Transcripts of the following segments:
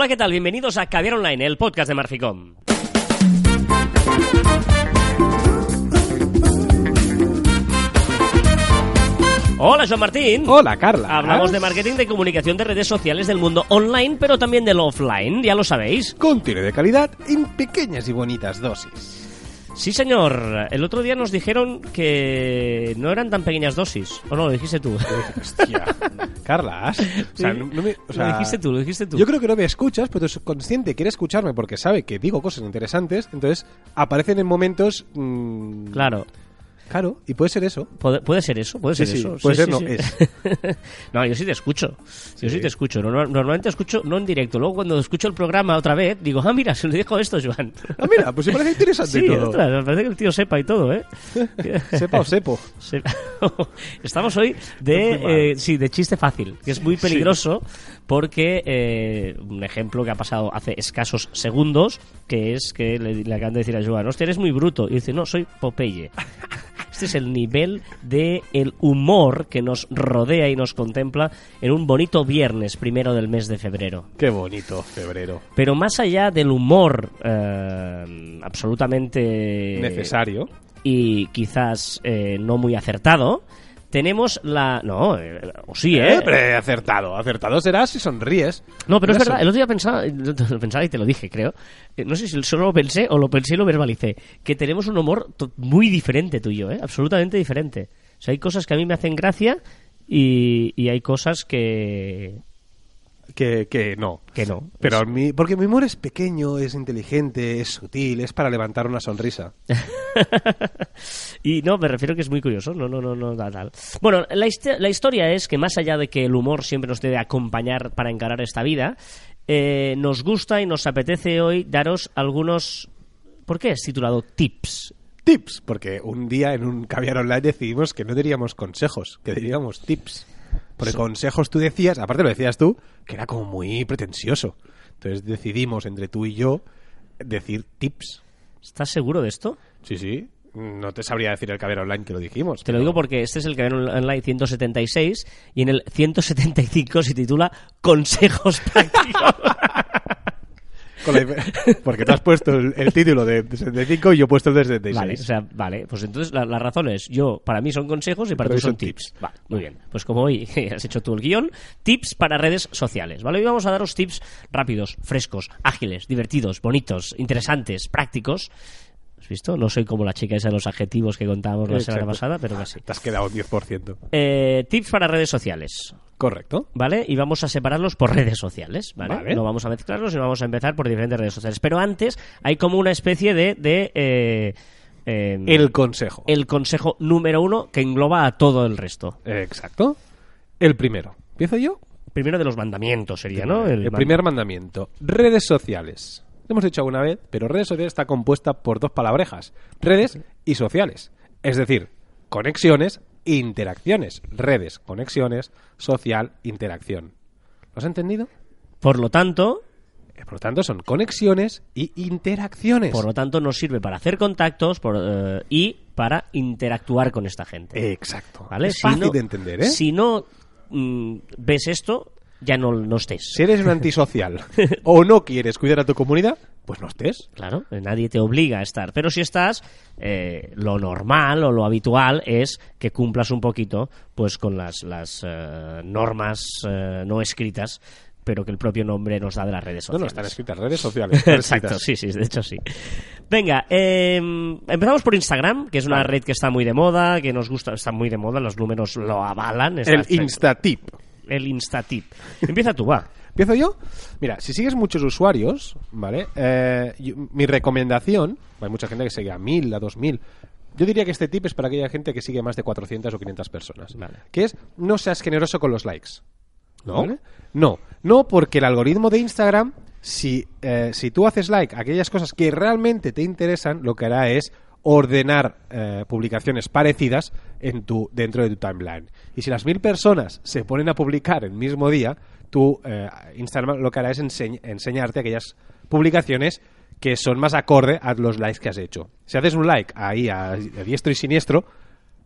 Hola, ¿qué tal? Bienvenidos a Caviar Online, el podcast de Marficom. Hola, Joan Martín. Hola, Carla. Hablamos de marketing, de comunicación de redes sociales del mundo online, pero también del offline, ya lo sabéis. Contenido de calidad en pequeñas y bonitas dosis. Sí, señor. El otro día nos dijeron que no eran tan pequeñas dosis. ¿O no? Lo dijiste tú. Hostia. Carla, o sea, no- no me- o sea, lo dijiste tú, lo dijiste tú. Yo creo que no me escuchas, pero tu subconsciente quiere escucharme porque sabe que digo cosas interesantes, entonces aparecen en momentos... mm, Claro. Claro, y puede ser eso. Puede, puede ser eso, puede Sí, ser sí, eso. puede ser, no, es. no, yo sí te escucho. Yo sí te escucho. No- no- Normalmente escucho, no en directo. Luego cuando escucho el programa otra vez, digo, ah, mira, se lo dijo esto, Joan. Ah, mira, pues me parece interesante Sí, todo. ostras, me parece que el tío sepa y todo, ¿eh? Sepa o sepo. Se- Estamos hoy de, eh, sí, de chiste fácil, que es muy peligroso porque eh, un ejemplo que ha pasado hace escasos segundos, que es que le, le acaban de decir a Joan, hostia, eres muy bruto. Y dice, no, soy Popeye. Este es el nivel de el humor que nos rodea y nos contempla en un bonito viernes primero del mes de febrero. Qué bonito, febrero. Pero más allá del humor eh, absolutamente Necesario. y quizás eh, no muy acertado, tenemos la... No, eh, o sí, ¿eh? Eh, acertado. Acertado serás si sonríes. No, pero es verdad, el otro día pensaba, lo pensaba y te lo dije, creo. Eh, No sé si solo lo pensé o lo pensé y lo verbalicé. Que tenemos un humor to- muy diferente tú y yo, ¿eh? Absolutamente diferente. O sea, hay cosas que a mí me hacen gracia y, y hay cosas que, Que, que no. que no. Pero mi, porque mi humor es pequeño, es inteligente, es sutil, es para levantar una sonrisa. y no, me refiero que es muy curioso. No, no, no, no, da tal. Bueno, la, la historia es que más allá de que el humor siempre nos debe acompañar para encarar esta vida, eh, nos gusta y nos apetece hoy daros algunos... ¿Por qué es titulado tips? Tips, porque un día en un caviar online decidimos que no diríamos consejos, que diríamos tips. Porque consejos tú decías, aparte lo decías tú, que era como muy pretencioso. Entonces decidimos entre tú y yo decir tips. ¿Estás seguro de esto? Sí, sí. No te sabría decir el caviar online que lo dijimos. Te lo pero- digo porque este es el ven online 176 y en el 175 se titula Consejos prácticos. porque tú has puesto el, el título de 75 y yo he puesto el de 76. Vale, o sea, vale, pues entonces la, la razón es, yo, para mí son consejos y para Pero ti son son tips. Vale, muy bien. Pues como hoy has hecho tú el guion, tips para redes sociales, ¿vale? Hoy vamos a daros tips rápidos, frescos, ágiles, divertidos, bonitos, interesantes, prácticos. ¿Has visto? No soy como la chica esa de los adjetivos que contábamos la semana Exacto. pasada, pero casi. Te has quedado un 10%. Eh, tips para redes sociales. Correcto. ¿vale? Y vamos a separarlos por redes sociales, ¿vale? Vale. No vamos a mezclarlos, sino vamos a empezar por diferentes redes sociales. Pero antes hay como una especie de... de eh, eh, El consejo. el consejo número uno que engloba a todo el resto. Exacto. El primero. ¿Empiezo yo? Primero de los mandamientos sería, ¿no? El, primer mandamiento. Redes sociales. Lo hemos dicho alguna vez, pero redes sociales está compuesta por dos palabrejas. Redes y sociales. Es decir, conexiones interacciones. Redes, conexiones, social, interacción. ¿Lo has entendido? Por lo tanto, Eh, Por lo tanto, son conexiones y interacciones. por lo tanto nos sirve para hacer contactos por, eh, y para interactuar con esta gente. Exacto. ¿Vale? Es Si fácil no- de entender, ¿eh? Si no mm, ves esto, ya no, no estés. Si eres un antisocial o no quieres cuidar a tu comunidad, pues no estés. Claro, eh, nadie te obliga a estar. Pero si estás, eh, lo normal o lo habitual es que cumplas un poquito pues con las, las eh, normas eh, no escritas, pero que el propio nombre nos da de las redes No, no, sociales. están escritas redes sociales. están Exacto, escritas. sí, sí, de hecho sí. Venga, eh, empezamos por Instagram, que es una Vale. red que está muy de moda, que nos gusta, está muy de moda, los números lo avalan. El Instatip. El Instatip. Empieza tú, va. ¿Empiezo yo? Mira, si sigues muchos usuarios, ¿vale? Eh, yo- mi recomendación, hay mucha gente que sigue a 1000, a 2000. Yo diría que este tip es para aquella gente que sigue más de 400 o 500 personas. Vale. Que es, no seas generoso con los likes. ¿No? ¿Vale? No, no porque el algoritmo de Instagram, si, eh, si tú haces like a aquellas cosas que realmente te interesan, lo que hará es ordenar eh, publicaciones parecidas en tu, dentro de tu timeline. Y si las mil personas se ponen a publicar el mismo día, tu eh, Instagram lo que hará es enseñ- enseñarte aquellas publicaciones que son más acorde a los likes que has hecho. Si haces un like ahí a, a diestro y siniestro,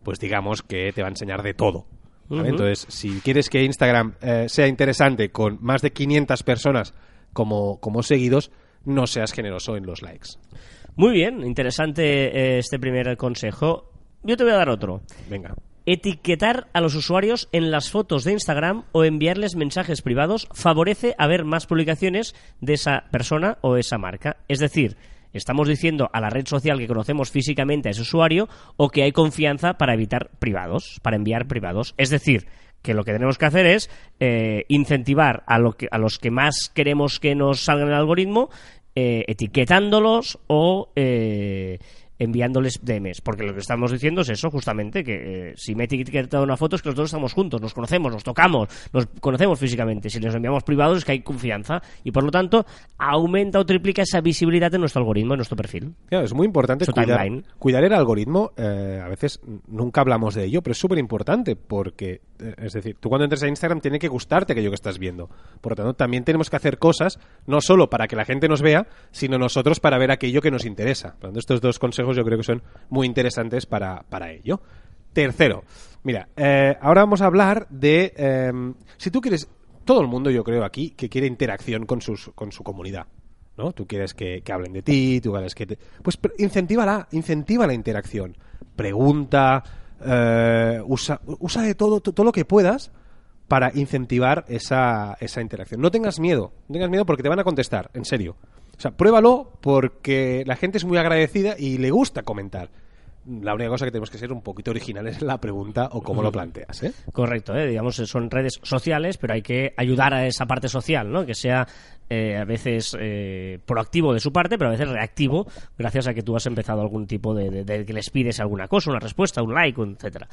pues digamos que te va a enseñar de todo. Entonces, si quieres que Instagram eh, sea interesante con más de 500 personas como, como seguidos, no seas generoso en los likes. Muy bien, interesante eh, este primer consejo. Yo te voy a dar otro. Venga. Etiquetar a los usuarios en las fotos de Instagram o enviarles mensajes privados favorece a ver más publicaciones de esa persona o esa marca. Es decir, estamos diciendo a la red social que conocemos físicamente a ese usuario o que hay confianza para evitar privados, para enviar privados. Es decir, que lo que tenemos que hacer es eh, incentivar a, lo que, a los que más queremos que nos salgan el algoritmo, eh, etiquetándolos o eh, enviándoles DMs, porque lo que estamos diciendo es eso, justamente, que eh, si me he etiquetado una foto es que nosotros estamos juntos, nos conocemos, nos tocamos, nos conocemos físicamente. Si les enviamos privados es que hay confianza y por lo tanto aumenta o triplica esa visibilidad en nuestro algoritmo, en nuestro perfil. Claro, es muy importante cuidar, cuidar el algoritmo. eh, a veces nunca hablamos de ello, pero es súper importante porque, eh, es decir, tú cuando entres a Instagram tiene que gustarte aquello que estás viendo. Por lo tanto, también tenemos que hacer cosas, no solo para que la gente nos vea, sino nosotros para ver aquello que nos interesa. Por lo tanto, estos dos consejos yo creo que son muy interesantes para, para ello. Tercero, mira, eh, ahora vamos a hablar de eh, si tú quieres, todo el mundo yo creo aquí que quiere interacción con, sus, con su comunidad. ¿no? Tú quieres que, que hablen de ti, tú quieres que... te- Pues incentívala, incentiva la interacción. Pregunta, eh, usa, usa de todo, to- todo lo que puedas para incentivar esa, esa interacción. No tengas miedo, no tengas miedo porque te van a contestar, en serio. O sea, pruébalo porque la gente es muy agradecida y le gusta comentar. La única cosa que tenemos que ser un poquito originales en la pregunta o cómo lo planteas, ¿eh? Correcto, ¿eh? digamos, son redes sociales, pero hay que ayudar a esa parte social, ¿no? Que sea eh, a veces eh, proactivo de su parte, pero a veces reactivo, gracias a que tú has empezado algún tipo de, de- de que les pides alguna cosa, una respuesta, un like, etcétera.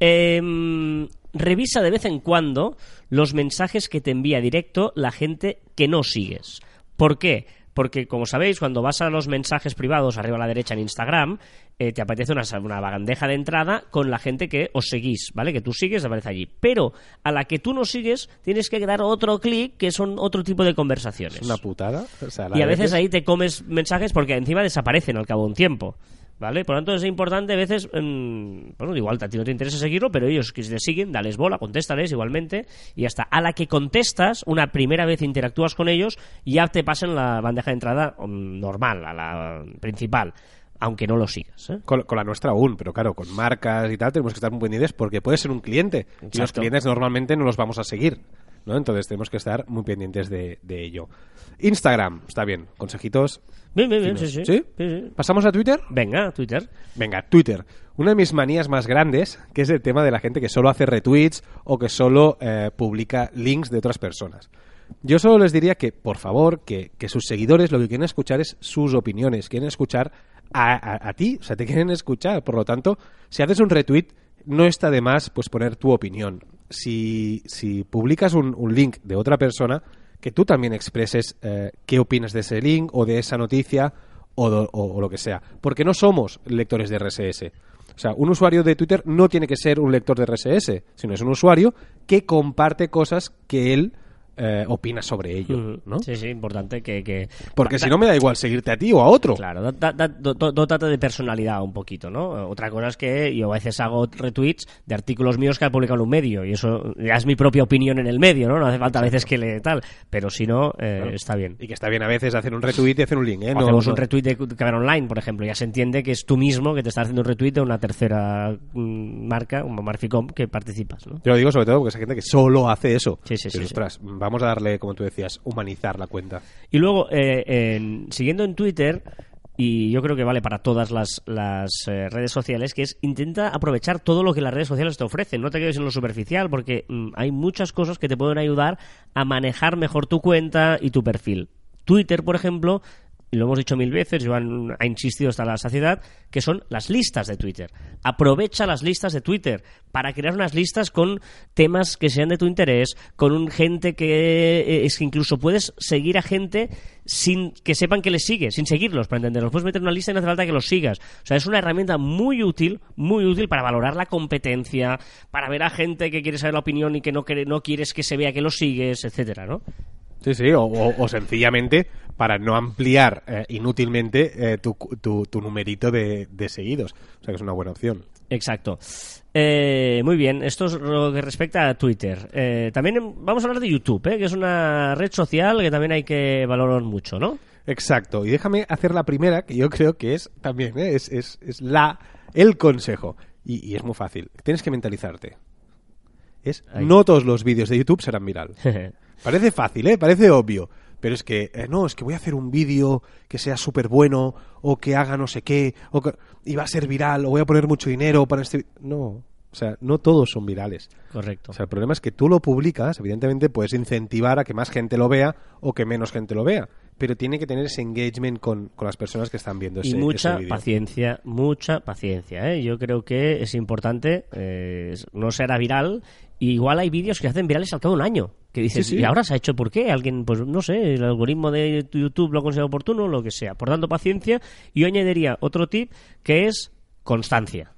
Em, revisa de vez en cuando los mensajes que te envía directo la gente que no sigues. ¿Por qué? Porque, como sabéis, cuando vas a los mensajes privados arriba a la derecha en Instagram, eh, te aparece una, una bandeja de entrada con la gente que os seguís, ¿vale? Que tú sigues, aparece allí. Pero a la que tú no sigues, tienes que dar otro clic, que son otro tipo de conversaciones. Es una putada. O sea, Y a de veces ahí te comes mensajes porque encima desaparecen al cabo de un tiempo. ¿Vale? Por lo tanto, es importante a veces. mm, bueno, igual a ti no te interesa seguirlo, pero ellos que te siguen, dales bola, contéstales igualmente. Y hasta a la que contestas, una primera vez interactúas con ellos, ya te pasan la bandeja de entrada mm, normal, a la principal. Aunque no lo sigas. ¿eh? Con, con la nuestra aún, pero claro, con marcas y tal tenemos que estar muy pendientes porque puede ser un cliente y los clientes normalmente no los vamos a seguir, ¿no? Entonces tenemos que estar muy pendientes de, de ello. Instagram, está bien, consejitos. Bien, bien, bien, sí, sí. ¿Sí? Sí, sí. ¿Pasamos a Twitter? Venga, Twitter. Venga, Twitter. Una de mis manías más grandes, que es el tema de la gente que solo hace retweets o que solo eh, publica links de otras personas. Yo solo les diría que, por favor, que, que sus seguidores lo que quieren escuchar es sus opiniones, quieren escuchar a, a- a ti, o sea, te quieren escuchar. Por lo tanto, si haces un retweet, no está de más pues poner tu opinión. Si, si publicas un, link de otra persona, que tú también expreses eh, qué opinas de ese link o de esa noticia o- o lo que sea. Porque no somos lectores de RSS. O sea, un usuario de Twitter no tiene que ser un lector de RSS, sino es un usuario que comparte cosas que él eh, opina sobre ello, Ujú. ¿no? Sí, sí, importante que... que... Porque si no me da igual seguirte a ti o a otro. Claro, da- da- do- do- dótate de personalidad un poquito, ¿no? Otra cosa es que yo a veces hago retweets de artículos míos que han publicado en un medio y eso ya es mi propia opinión en el medio, ¿no? No hace falta a veces que le tal, pero si no, eh, Claro. está bien. Y que está bien a veces hacer un retweet y hacer un link, ¿eh? O No- hacemos no- un retweet de Caber Online, por ejemplo, ya se entiende que es tú mismo que te estás haciendo un retweet de una tercera mm, marca, un Marficom, que participas, ¿no? Yo lo digo sobre todo porque es gente que solo hace eso. Sí, sí, sí, Pero, sí. ostras, vamos a darle, como tú decías, humanizar la cuenta. Y luego, eh, en- siguiendo en Twitter, y yo creo que vale para todas las, las eh, redes sociales, que es intenta aprovechar todo lo que las redes sociales te ofrecen. No te quedes en lo superficial, porque mm, hay muchas cosas que te pueden ayudar a manejar mejor tu cuenta y tu perfil. Twitter, por ejemplo, y lo hemos dicho mil veces, Joan ha insistido hasta la saciedad, que son las listas de Twitter. Aprovecha las listas de Twitter para crear unas listas con temas que sean de tu interés, con un gente que eh, es que incluso puedes seguir a gente sin que sepan que les sigue, sin seguirlos, para entenderlos. Puedes meter en una lista y no hace falta que los sigas. O sea, es una herramienta muy útil, muy útil para valorar la competencia, para ver a gente que quiere saber la opinión y que no, no quieres que se vea que los sigues, etcétera, ¿no? Sí, sí, o, o- o sencillamente para no ampliar eh, inútilmente eh, tu, tu- tu numerito de, de seguidos. O sea que es una buena opción. Exacto. Eh, muy bien, esto es lo que respecta a Twitter. Eh, también vamos a hablar de YouTube, ¿eh? que es una red social que también hay que valorar mucho, ¿no? Exacto. Y déjame hacer la primera, que yo creo que es también, ¿eh? es, es, es la, el consejo. Y, y es muy fácil. Tienes que mentalizarte. Es, Ahí. no todos los vídeos de YouTube serán viral. Parece fácil, ¿eh? Parece obvio. Pero es que, eh, no, es que voy a hacer un vídeo que sea súper bueno, o que haga no sé qué, o que, y va a ser viral, o voy a poner mucho dinero para este... vi-". No, o sea, no todos son virales. Correcto. O sea, el problema es que tú lo publicas, evidentemente puedes incentivar a que más gente lo vea o que menos gente lo vea, pero tiene que tener ese engagement con, con las personas que están viendo ese y mucha ese paciencia, mucha paciencia. ¿eh? Yo creo que es importante, eh, no será viral. Y igual hay vídeos que hacen virales al cabo de un año. Que dices, Sí, sí. ¿y ahora se ha hecho por qué? Alguien, pues no sé, el algoritmo de YouTube lo ha considerado oportuno, lo que sea. Por tanto, paciencia. Y yo añadiría otro tip que es constancia.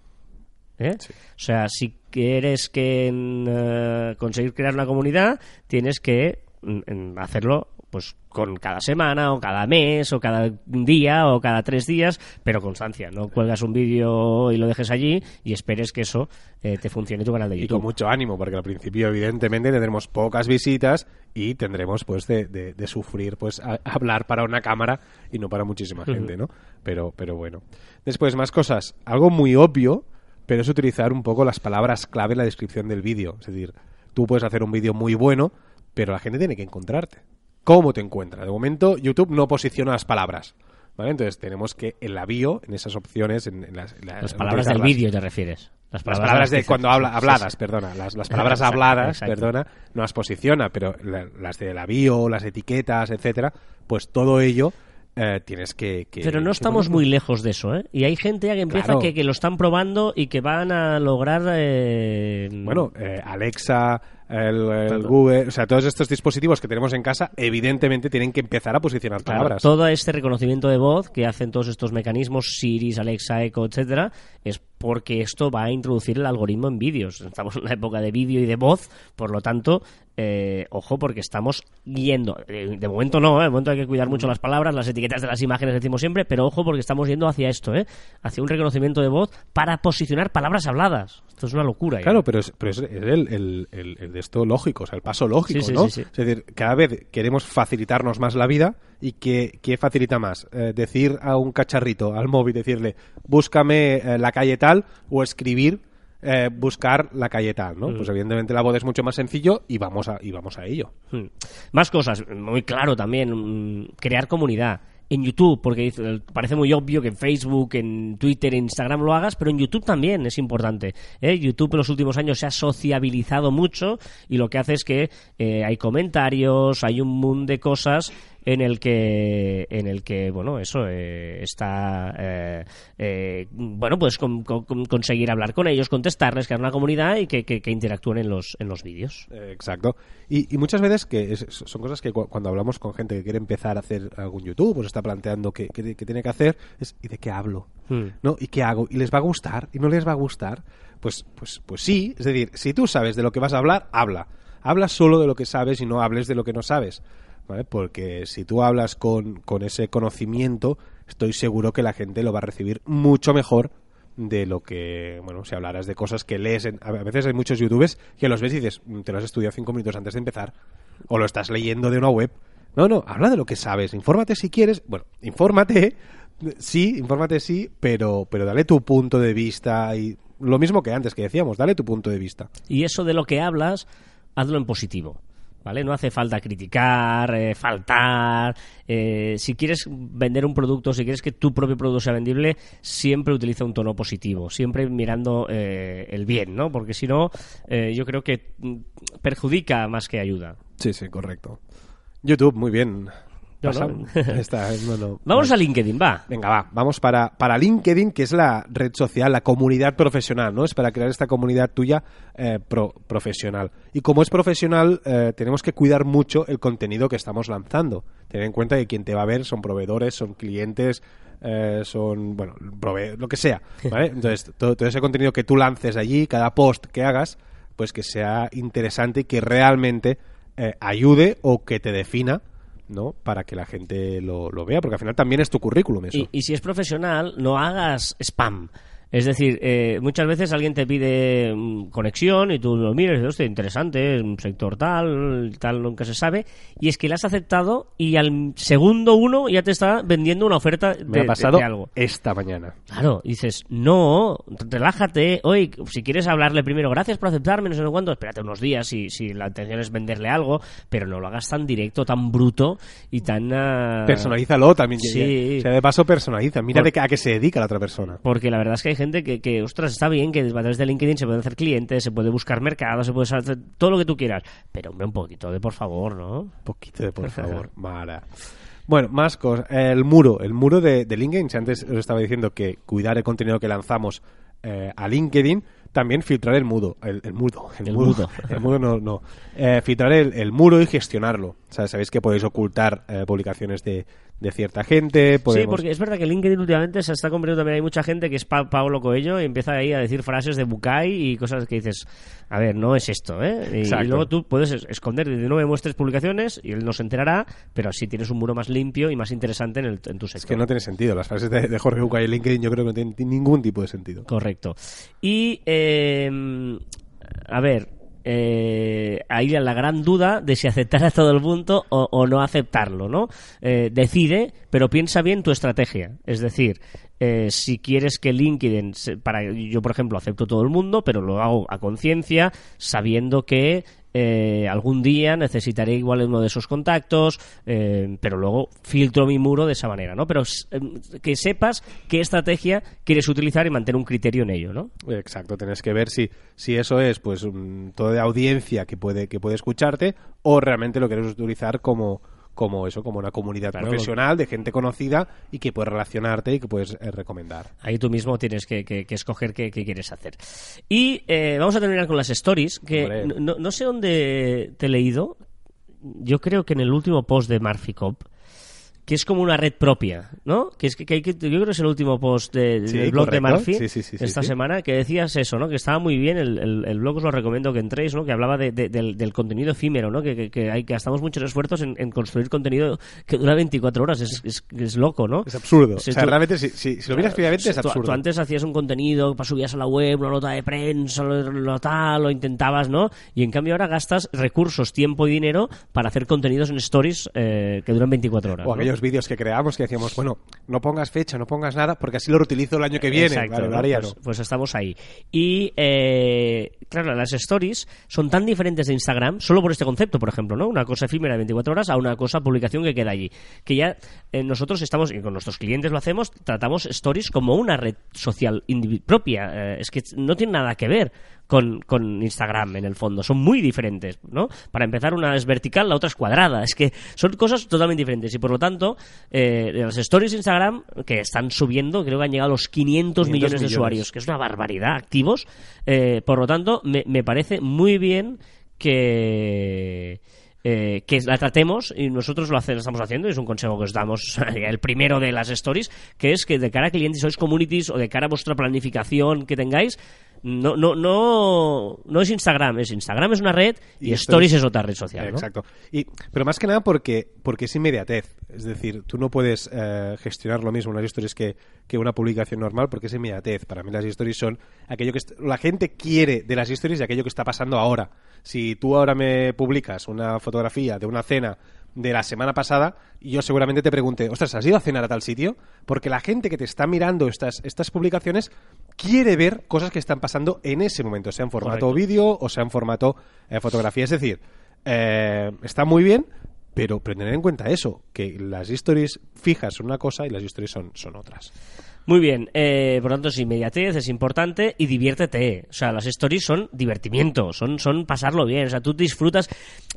¿eh? Sí. O sea, si quieres que eh, conseguir crear una comunidad, tienes que mm, hacerlo pues con cada semana o cada mes o cada día o cada tres días, pero constancia. No cuelgas un vídeo y lo dejes allí y esperes que eso eh, te funcione tu canal de Y YouTube. con mucho ánimo, porque al principio, evidentemente, tendremos pocas visitas y tendremos, pues, de, de- de sufrir, pues, a- hablar para una cámara y no para muchísima gente, ¿no? Pero, pero bueno. Después, más cosas. Algo muy obvio, pero es utilizar un poco las palabras clave en la descripción del vídeo. Es decir, tú puedes hacer un vídeo muy bueno, pero la gente tiene que encontrarte. ¿Cómo te encuentra? De momento, YouTube no posiciona las palabras. ¿Vale? Entonces tenemos que en la bio, en esas opciones, en, en las, en la- Las palabras del vídeo te refieres. Las palabras de las que- cuando habla, habladas, sí. perdona. Las, las palabras Exacto, habladas, exacto. perdona, no las posiciona, pero la- las de la bio, las etiquetas, etcétera, pues todo ello eh, tienes que, que- Pero no estamos muy lejos de eso, ¿eh? Y hay gente ya que empieza Claro. que, que lo están probando y que van a lograr... eh, Bueno, eh, Alexa, el, el Claro. Google, o sea, todos estos dispositivos que tenemos en casa, evidentemente tienen que empezar a posicionar Claro, palabras. todo este reconocimiento de voz que hacen todos estos mecanismos, Siri, Alexa, Echo, etcétera, es porque esto va a introducir el algoritmo en vídeos. Estamos en una época de vídeo y de voz, por lo tanto, eh, ojo, porque estamos yendo. eh, De momento no, ¿eh? de momento hay que cuidar mucho las palabras, las etiquetas de las imágenes decimos siempre, pero ojo porque estamos yendo hacia esto, ¿eh? hacia un reconocimiento de voz para posicionar palabras habladas. Esto es una locura. ¿eh? Claro, pero es, pero es el, el- el- el de esto lógico, o sea, el paso lógico, Sí, sí, ¿no? sí. Es decir, cada vez queremos facilitarnos más la vida y ¿qué, qué facilita más? Eh, decir a un cacharrito, al móvil, decirle, búscame eh, la calle tal o escribir, eh, buscar la calle tal, Mm. ¿no? Pues evidentemente la voz es mucho más sencillo y vamos a, y vamos a ello. Hmm. Más cosas, muy claro también, mm, crear comunidad. En YouTube, porque parece muy obvio que en Facebook, en Twitter, en Instagram lo hagas, pero en YouTube también es importante. ¿eh? YouTube en los últimos años se ha sociabilizado mucho y lo que hace es que eh, hay comentarios, hay un mundo de cosas en el que en el que bueno eso eh, está eh, eh, bueno pues con- con- con- conseguir hablar con ellos contestarles crear una comunidad y que, que- que interactúen en los en los vídeos Exacto. Y, y muchas veces que es- son cosas que cu- cuando hablamos con gente que quiere empezar a hacer algún YouTube, pues está planteando qué, qué- qué tiene que hacer, es ¿y de qué hablo? Hmm. ¿No? ¿Y qué hago? ¿Y les va a gustar? ¿Y no les va a gustar? Pues, pues, pues sí. Es decir, si tú sabes de lo que vas a hablar, habla. Habla solo de lo que sabes y no hables de lo que no sabes. ¿Vale? Porque si tú hablas con, con ese conocimiento, estoy seguro que la gente lo va a recibir mucho mejor de lo que, bueno, si hablaras de cosas que lees. en- a veces hay muchos youtubers que los ves y dices, "Mm, te lo has estudiado cinco minutos antes de empezar. O lo estás leyendo de una web. No, no, habla de lo que sabes. Infórmate si quieres. Bueno, infórmate. Sí, infórmate sí, pero, pero dale tu punto de vista y lo mismo que antes que decíamos, dale tu punto de vista. Y eso de lo que hablas, hazlo en positivo. ¿Vale? No hace falta criticar, eh, faltar. eh, si quieres vender un producto, si quieres que tu propio producto sea vendible, siempre utiliza un tono positivo, siempre mirando eh, el bien, ¿no? Porque si no, eh, yo creo que mm, perjudica más que ayuda. Sí, sí, correcto. YouTube, muy bien. No. No, no. Vamos a LinkedIn, va. Venga, va, vamos para, para LinkedIn, que es la red social, la comunidad profesional, ¿no? Es para crear esta comunidad tuya eh, pro- profesional. Y como es profesional, eh, tenemos que cuidar mucho el contenido que estamos lanzando. Tener en cuenta que quien te va a ver son proveedores, son clientes, eh, son, bueno, prove- lo que sea, ¿vale? Entonces, todo, todo ese contenido que tú lances allí, cada post que hagas, pues que sea interesante y que realmente ayude o que te defina, ¿no? Para que la gente lo, lo vea, porque al final también es tu currículum eso. Y, y si es profesional, no hagas spam. Es decir, eh, muchas veces alguien te pide mm, conexión y tú lo miras y dices, hostia, interesante, es un sector tal, tal, nunca se sabe, y es que le has aceptado y al segundo uno ya te está vendiendo una oferta de, Me ha pasado de algo. esta mañana. Claro, dices, no, relájate. Oye, si quieres hablarle primero, gracias por aceptarme, no sé cuándo, espérate unos días si, si la intención es venderle algo, pero no lo hagas tan directo, tan bruto y tan... ah, Personalízalo también. Sí. O sea, de paso personaliza. Mira Por- de qué- a qué se dedica la otra persona. Porque la verdad es que hay gente que, que, ostras, está bien que a través de LinkedIn se pueden hacer clientes, se puede buscar mercado, se puede hacer todo lo que tú quieras. Pero, hombre, un poquito de por favor, ¿no? Un poquito de por favor. Mara. Bueno, más cosas. El muro, el muro de, de LinkedIn. Si antes os estaba diciendo que cuidar el contenido que lanzamos eh, a LinkedIn, también filtrar el mudo, el, el mudo, el, El mudo, mudo. el mudo no, no. Eh, filtrar el, el muro y gestionarlo. O sea, sabéis que podéis ocultar eh, publicaciones de, de cierta gente. Sí, porque es verdad que LinkedIn últimamente se está convirtiendo también. Hay mucha gente que es Pa- Pablo Coello y empieza ahí a decir frases de Bukai y cosas que dices, a ver, no es esto, ¿eh? Y, luego tú puedes es- esconder, no me muestres publicaciones y él no se enterará, pero así tienes un muro más limpio y más interesante en, el- en tu sector. Es que no tiene sentido. Las frases de, de Jorge Bucay en LinkedIn yo creo que no tienen ningún tipo de sentido. Correcto. Y, eh, a ver, eh, ahí la gran duda de si aceptar a todo el mundo o, no aceptarlo, ¿no? Eh, decide, pero piensa bien tu estrategia. Es decir, eh, si quieres que LinkedIn, para yo por ejemplo acepto todo el mundo, pero lo hago a conciencia, sabiendo que eh, algún día necesitaré igual uno de esos contactos, eh, pero luego filtro mi muro de esa manera, ¿no? Pero em, que sepas qué estrategia quieres utilizar y mantener un criterio en ello, ¿no? Exacto, tienes que ver si, si eso es pues de audiencia que puede, que puede escucharte o realmente lo quieres utilizar como, como eso, como una comunidad Claro. profesional de gente conocida y que puedes relacionarte y que puedes eh, recomendar. Ahí tú mismo tienes que, que- que escoger qué, qué quieres hacer. Y eh, vamos a terminar con las stories, que no, no- sé dónde te he leído, yo creo que en el último post de Murphy Cop, que es como una red propia, ¿no? Que es que, que hay que- yo creo que es el último post de- Sí, del blog de correcto. Murphy Sí, sí, sí, esta semana, que decías eso, ¿no? Que estaba muy bien, el, el- el blog os lo recomiendo que entréis, ¿no? Que hablaba de- de- del, del contenido efímero, ¿no? Que, que, hay, que gastamos muchos esfuerzos en, en construir contenido que dura 24 horas, es, es, es loco, ¿no? Es absurdo. Sí, o sea, tú- realmente, si, si, si lo miras fríamente, es Tú- absurdo. Tú, antes hacías un contenido, subías a la web, una nota de prensa, lo, lo tal, lo intentabas, ¿no? Y en cambio ahora gastas recursos, tiempo y dinero para hacer contenidos en stories eh, que duran 24 horas. O ¿no? Vídeos que creamos que decíamos, bueno, no pongas fecha, no pongas nada, porque así lo reutilizo el año que viene. Exacto, vale, pues, no. pues estamos ahí. Y, eh, claro, las stories son tan diferentes de Instagram, solo por este concepto, por ejemplo, ¿no? Una cosa efímera de 24 horas a una cosa publicación que queda allí. Que ya eh, nosotros estamos, y con nuestros clientes lo hacemos, tratamos stories como una red social propia. Eh, es que no tiene nada que ver con, con Instagram en el fondo. Son muy diferentes, ¿no? Para empezar, una es vertical, la otra es cuadrada. Es que son cosas totalmente diferentes. Y por lo tanto, eh, las stories de Instagram, que están subiendo, creo que han llegado a los 500, 500 millones de usuarios, que es una barbaridad, activos. Eh, por lo tanto, me, me parece muy bien que... eh, que la tratemos y nosotros lo, hace- lo estamos haciendo y es un consejo que os damos el primero de las stories que es que de cara a clientes sois communities o de cara a vuestra planificación que tengáis no no no no es Instagram es Instagram es una red y, stories es- es otra red social ¿no? Exacto. Y, pero más que nada porque, porque es inmediatez. Es decir, tú no puedes eh, gestionar lo mismo unas stories que, que una publicación normal porque es inmediatez. Para mí las stories son aquello que la gente quiere de las stories y aquello que está pasando ahora. Si tú ahora me publicas una fotografía de una cena de la semana pasada, yo seguramente te pregunte, ostras, ¿has ido a cenar a tal sitio? Porque la gente que te está mirando estas, estas publicaciones quiere ver cosas que están pasando en ese momento, sea en formato vídeo o sea en formato eh, fotografía. Es decir, eh, está muy bien, pero, pero tener en cuenta eso, que las stories fijas son una cosa y las stories son, son otras. Muy bien, eh, por lo tanto es inmediatez, es importante y diviértete. O sea, las stories son divertimiento, son, son pasarlo bien. O sea, tú disfrutas.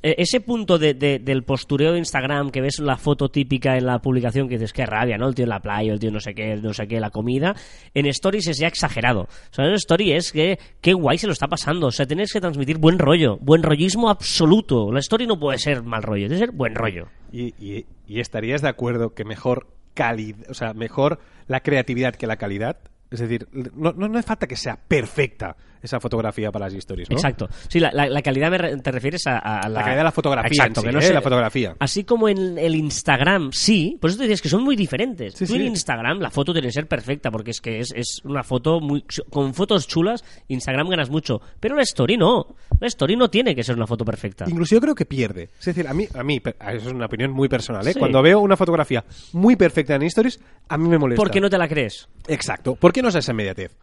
Eh, ese punto de, de- del postureo de Instagram, que ves la foto típica en la publicación, que dices, qué rabia, ¿no? El tío en la playa, el tío no sé qué, no sé qué, la comida. En stories es ya exagerado. O sea, en story es que qué guay se lo está pasando. O sea, tienes que transmitir buen rollo, buen rollismo absoluto. La story no puede ser mal rollo, debe ser buen rollo. Y, y- y estarías de acuerdo que mejor calidad, o sea, mejor la creatividad que la calidad. Es decir, no, no, no hace falta que sea perfecta esa fotografía para las stories, ¿no? Exacto. Sí, la, la- la calidad me re- te refieres a, a La calidad de la fotografía Exacto, sí, que no ¿eh? sé- la fotografía. Así como en el Instagram, sí. Por eso te dices que son muy diferentes. Sí, Tú sí. en Instagram la foto tiene que ser perfecta porque es que es, es una foto muy con fotos chulas. Instagram ganas mucho, pero la story no. La story no tiene que ser una foto perfecta. Incluso yo creo que pierde. Es decir, a mí, a mí, eso es una opinión muy personal, ¿eh? Cuando veo una fotografía muy perfecta en stories, a mí me molesta. Porque no te la crees. Exacto. ¿Por qué no es esa inmediatez?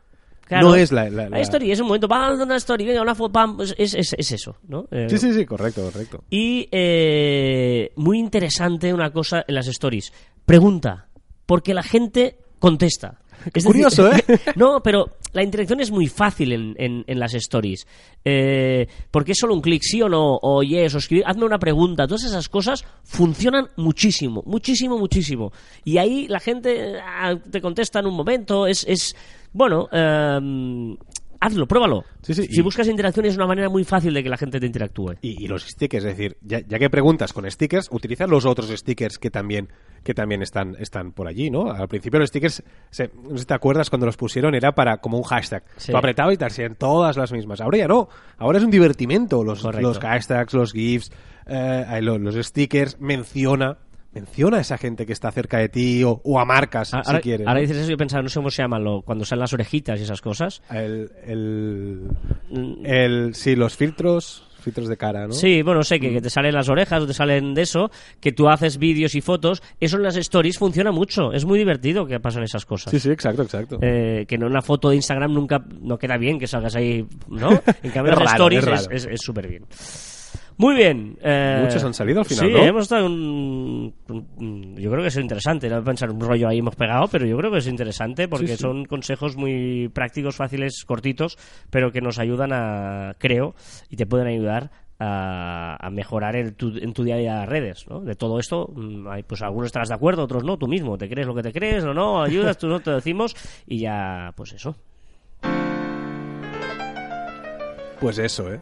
Claro. No es la... la- la- story es un momento, pam, una story, venga, una foto, pam, es, es, es- es eso, ¿no? Eh, Sí, sí, sí, correcto, correcto. Y eh, muy interesante una cosa en las stories. Pregunta, porque la gente contesta. Es curioso, ¿eh? no, pero la interacción es muy fácil en, en- en las stories. Eh, porque es solo un clic, sí o no, o yes, o escribir, hazme una pregunta. Todas esas cosas funcionan muchísimo, muchísimo, muchísimo. Y ahí la gente ah, te contesta en un momento. Es, es bueno, eh, hazlo, pruébalo. Sí, sí, si y- buscas interacción es una manera muy fácil de que la gente te interactúe. Y, y los stickers, es decir, ya, ya que preguntas con stickers, utiliza los otros stickers que también, que también están, están por allí, ¿no? Al principio los stickers, se- no sé si te acuerdas, cuando los pusieron era para como un hashtag. Sí. Lo apretabas y te hacían todas las mismas. Ahora ya no. Ahora es un divertimento. Los, Correcto. los hashtags, los GIFs, eh, lo- los, stickers, menciona. Menciona a esa gente que está cerca de ti o, o a marcas, Ahora, si quieres. ahora dices eso y pensaba, no sé cómo se llama, lo, cuando salen las orejitas y esas cosas. El, el, Mm. el- sí, los filtros, filtros de cara, ¿no? Sí, bueno, sé que, que te salen las orejas o te salen de eso, que tú haces vídeos y fotos, eso en las stories funciona mucho, es muy divertido que pasan esas cosas. sí, sí, exacto, exacto. Eh, que en una foto de Instagram nunca no queda bien que salgas ahí, ¿no? En cambio, las stories raro. es súper bien. Muy bien. eh, Muchos han salido al final, Sí, ¿no? hemos estado un, un- Yo creo que es interesante. No pensar un rollo ahí hemos pegado, pero yo creo que es interesante porque Sí, sí. son consejos muy prácticos, fáciles, cortitos, pero que nos ayudan a, creo, y te pueden ayudar a, a mejorar el tu- en tu día a día las redes, ¿no? De todo esto, mm, hay, pues algunos estarás de acuerdo, otros no, tú mismo, te crees lo que te crees o no, ayudas, tú no te decimos, y ya, pues eso. Pues eso, ¿eh?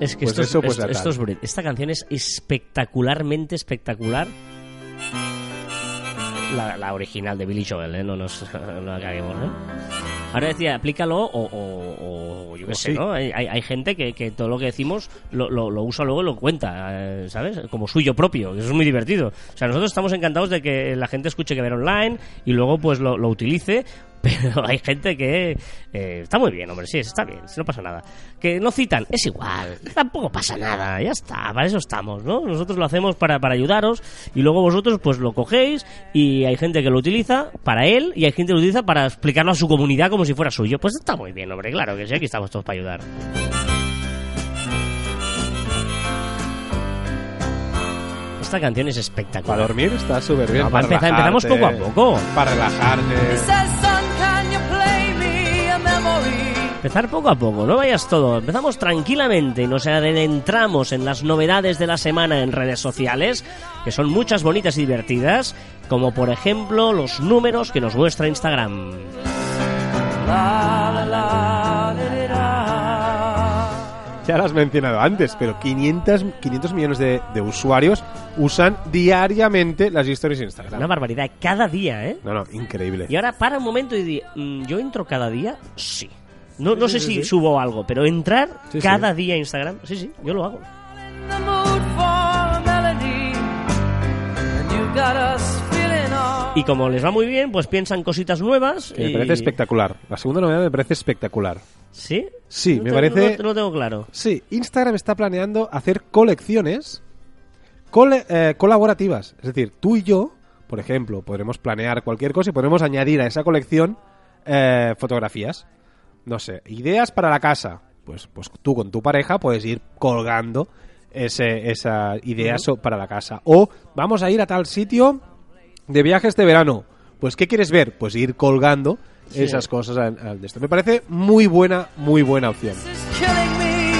Es que Pues esto, es- eso, pues esta canción es espectacularmente espectacular. La, la original de Billy Joel, ¿eh? No nos no la caguemos, ¿eh? Ahora decía, aplícalo o, o- o yo qué sé, sí. ¿no? Hay, hay- gente que, que todo lo que decimos lo, lo- lo usa luego y lo cuenta, eh, ¿sabes? Como suyo propio, eso es muy divertido. O sea, nosotros estamos encantados de que la gente escuche que ver online y luego pues lo, lo utilice, pero hay gente que eh, está muy bien, hombre, sí, está bien, si no pasa nada. Que no citan, es igual, tampoco pasa nada, ya está, para eso estamos, ¿no? Nosotros lo hacemos para, para ayudaros y luego vosotros pues lo cogéis y hay gente que lo utiliza para él y hay gente que lo utiliza para explicarlo a su comunidad como si fuera suyo. Pues está muy bien, hombre, claro que sí, aquí estamos todos para ayudar. Esta canción es espectacular. Para dormir está súper bien. No, para empezar, empezamos poco a poco. Para relajarte. Empezar poco a poco, no vayas todo. Empezamos tranquilamente y nos adentramos en las novedades de la semana en redes sociales, que son muchas bonitas y divertidas, como por ejemplo los números que nos muestra Instagram. La, la, la, la, la, la. Ya lo has mencionado antes, pero 500, 500 millones de, de usuarios usan diariamente las historias de Instagram. Una barbaridad, cada día, ¿eh? No, no, increíble. Y ahora para un momento y di, mm, ¿yo entro cada día? Sí. No, no sé si subo algo, pero entrar cada día a Instagram, sí, sí, yo lo hago. Y como les va muy bien, pues piensan cositas nuevas. Que me parece espectacular. La segunda novedad me parece espectacular. ¿Sí? Sí, No me te- parece- No, tengo claro. Sí, Instagram está planeando hacer colecciones cole- eh, colaborativas. Es decir, tú y yo, por ejemplo, podremos planear cualquier cosa y podremos añadir a esa colección eh, fotografías. No sé, ideas para la casa. Pues, pues tú con tu pareja puedes ir colgando ese, esa idea so- para la casa. O vamos a ir a tal sitio de viaje este verano. Pues, ¿qué quieres ver? Pues ir colgando Sí. esas cosas al, al de esto. Me parece muy buena, muy buena opción. is killing me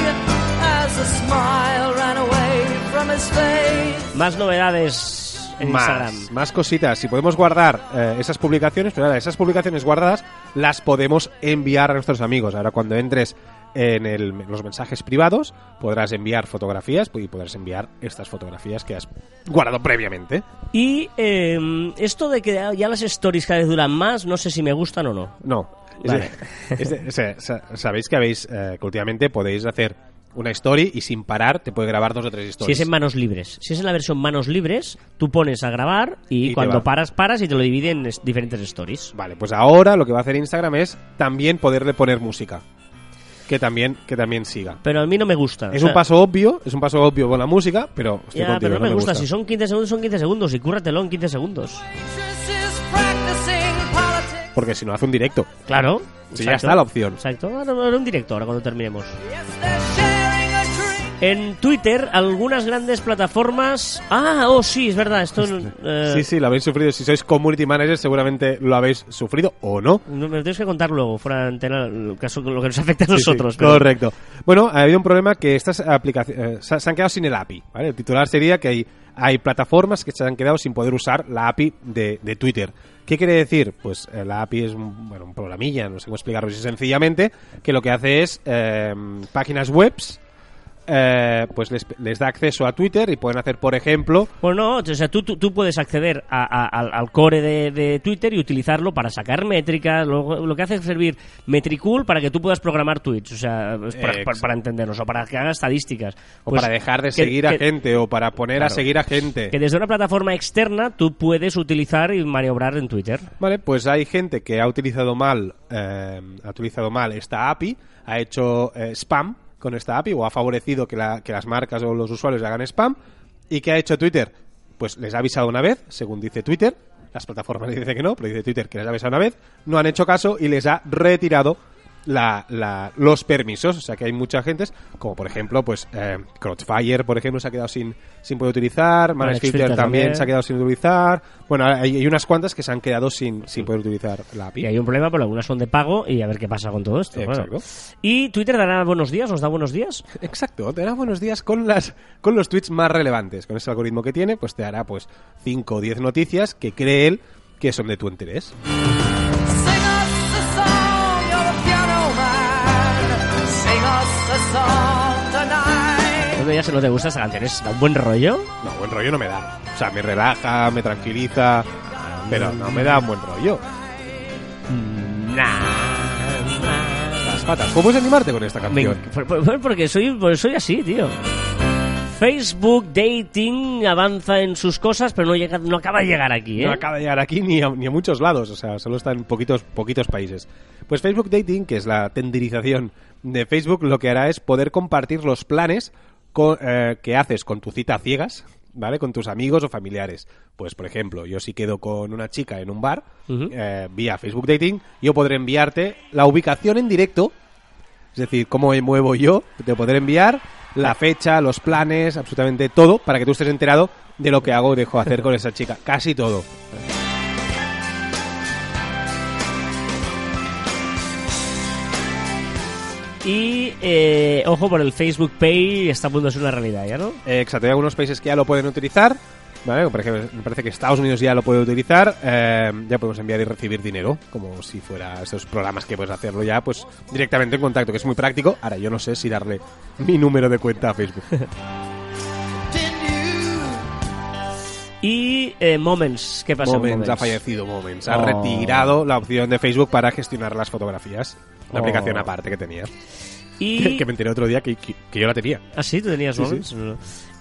as a smile ran away from his face. Más novedades en Instagram. más, más cositas. Si podemos guardar eh, esas publicaciones, pero ahora esas publicaciones guardadas las podemos enviar a nuestros amigos. Ahora cuando entres en, el- en los mensajes privados podrás enviar fotografías y podrás enviar estas fotografías que has guardado previamente. Y eh, esto de que ya las stories cada vez duran más, no sé si me gustan o no. No, Es Vale. de- es de- sea, sa- sabéis que habéis eh, que últimamente podéis hacer una story y sin parar te puede grabar dos o tres Si stories. es en manos libres. Si es en la versión manos libres, tú pones a grabar y, cuando paras, paras y te lo divide en es- diferentes stories. Vale, pues ahora lo que va a hacer Instagram es también poderle poner música. Que también, que también siga. Pero a mí no me gusta. Es O sea, un paso obvio, es un paso obvio con la música, pero estoy Ya, contigo, pero no me gusta. gusta. Si son 15 segundos, son 15 segundos. Y cúrratelo en 15 segundos. Porque si no hace un directo. Claro. Sí, ya está la opción. Exacto. Ahora ahora un directo, ahora cuando terminemos. En Twitter, algunas grandes plataformas. Ah, oh, sí, es verdad. Esto. eh, Sí, sí, lo habéis sufrido. Si sois community manager, seguramente lo habéis sufrido o no. no, Me lo tienes que contar luego, fuera de antena, el caso, lo que nos afecta a Sí, sí, nosotros. pero- correcto. Bueno, ha habido un problema que estas aplicaciones se, se han quedado sin el API. ¿vale? El titular sería que hay, hay plataformas que se han quedado sin poder usar la API de, de Twitter. ¿Qué quiere decir? Pues eh, la API es un, bueno, un programilla, no sé cómo explicarlo sencillamente, que lo que hace es eh, páginas webs. Eh, pues les, les da acceso a Twitter y pueden hacer, por ejemplo, Bueno, o sea, tú, tú, tú puedes acceder a- a- al, al core de, de Twitter y utilizarlo para sacar métricas. Lo, lo que hace es servir Metricool para que tú puedas programar tweets, o sea, para, para- para entendernos, o para que haga estadísticas. o Pues para dejar de que- seguir a gente o para poner a seguir a gente. Que desde una plataforma externa tú puedes utilizar y maniobrar en Twitter. Vale, pues hay gente que ha utilizado mal, eh, ha utilizado mal esta API, ha hecho eh, spam con esta API o ha favorecido que, la- que las marcas o los usuarios hagan spam. ¿Y qué ha hecho Twitter? Pues les ha avisado una vez, según dice Twitter. Las plataformas dicen que no, pero dice Twitter que les ha avisado una vez. No han hecho caso y les ha retirado la, la- los permisos. O sea que hay mucha gente, como por ejemplo, pues eh, Crossfire, por ejemplo, se ha quedado sin, sin poder utilizar. Manage también, se ha quedado sin utilizar. Bueno, hay, hay unas cuantas que se han quedado sin, sin poder utilizar la API. Y hay un problema, pero algunas son de pago y a ver qué pasa con todo esto. Exacto. Y Twitter dará buenos días, nos da buenos días. Exacto, te dará buenos días con las con los tweets más relevantes. Con ese algoritmo que tiene, pues te dará pues 5 o 10 noticias que cree él que son de tu interés. Días, si no te gusta esta canción, es da un buen rollo. No, buen rollo no me da. O sea, me relaja, me tranquiliza, pero no me da buen rollo. Las patas. ¿Cómo puedes animarte con esta Me- canción? por- por- porque soy, porque soy así, tío. Facebook Dating avanza en sus cosas, pero no llega, no acaba de llegar aquí, ¿eh? No acaba de llegar aquí ni a, ni a muchos lados, o sea, solo está en poquitos, poquitos países. Pues Facebook Dating, que es la tenderización de Facebook, lo que hará es poder compartir los planes co- eh, que haces con tu cita a ciegas, ¿vale? Con tus amigos o familiares. Pues, por ejemplo, yo si quedo con una chica en un bar, Ujú. eh, vía Facebook Dating, yo podré enviarte la ubicación en directo, es decir, cómo me muevo yo, te podré enviar la fecha, los planes, absolutamente todo, para que tú estés enterado de lo que hago o dejo hacer con esa chica. Casi todo. Y, eh, ojo, por el Facebook Pay está a punto de ser una realidad, ¿ya no? Exacto, hay algunos países que ya lo pueden utilizar. ¿Vale? Por ejemplo, me parece que Estados Unidos ya lo puede utilizar. eh, ya podemos enviar y recibir dinero, como si fuera esos programas que puedes hacerlo ya, pues directamente en contacto, que es muy práctico. Ahora, yo no sé si darle mi número de cuenta a Facebook. Y eh, Moments, ¿qué pasa en Moments, Moments? ha fallecido Moments. Ha Oh. retirado la opción de Facebook para gestionar las fotografías. Oh. aplicación aparte que tenía. Y... que me enteré otro día que, que- que yo la tenía. Ah, sí, tú tenías Sí, Moments.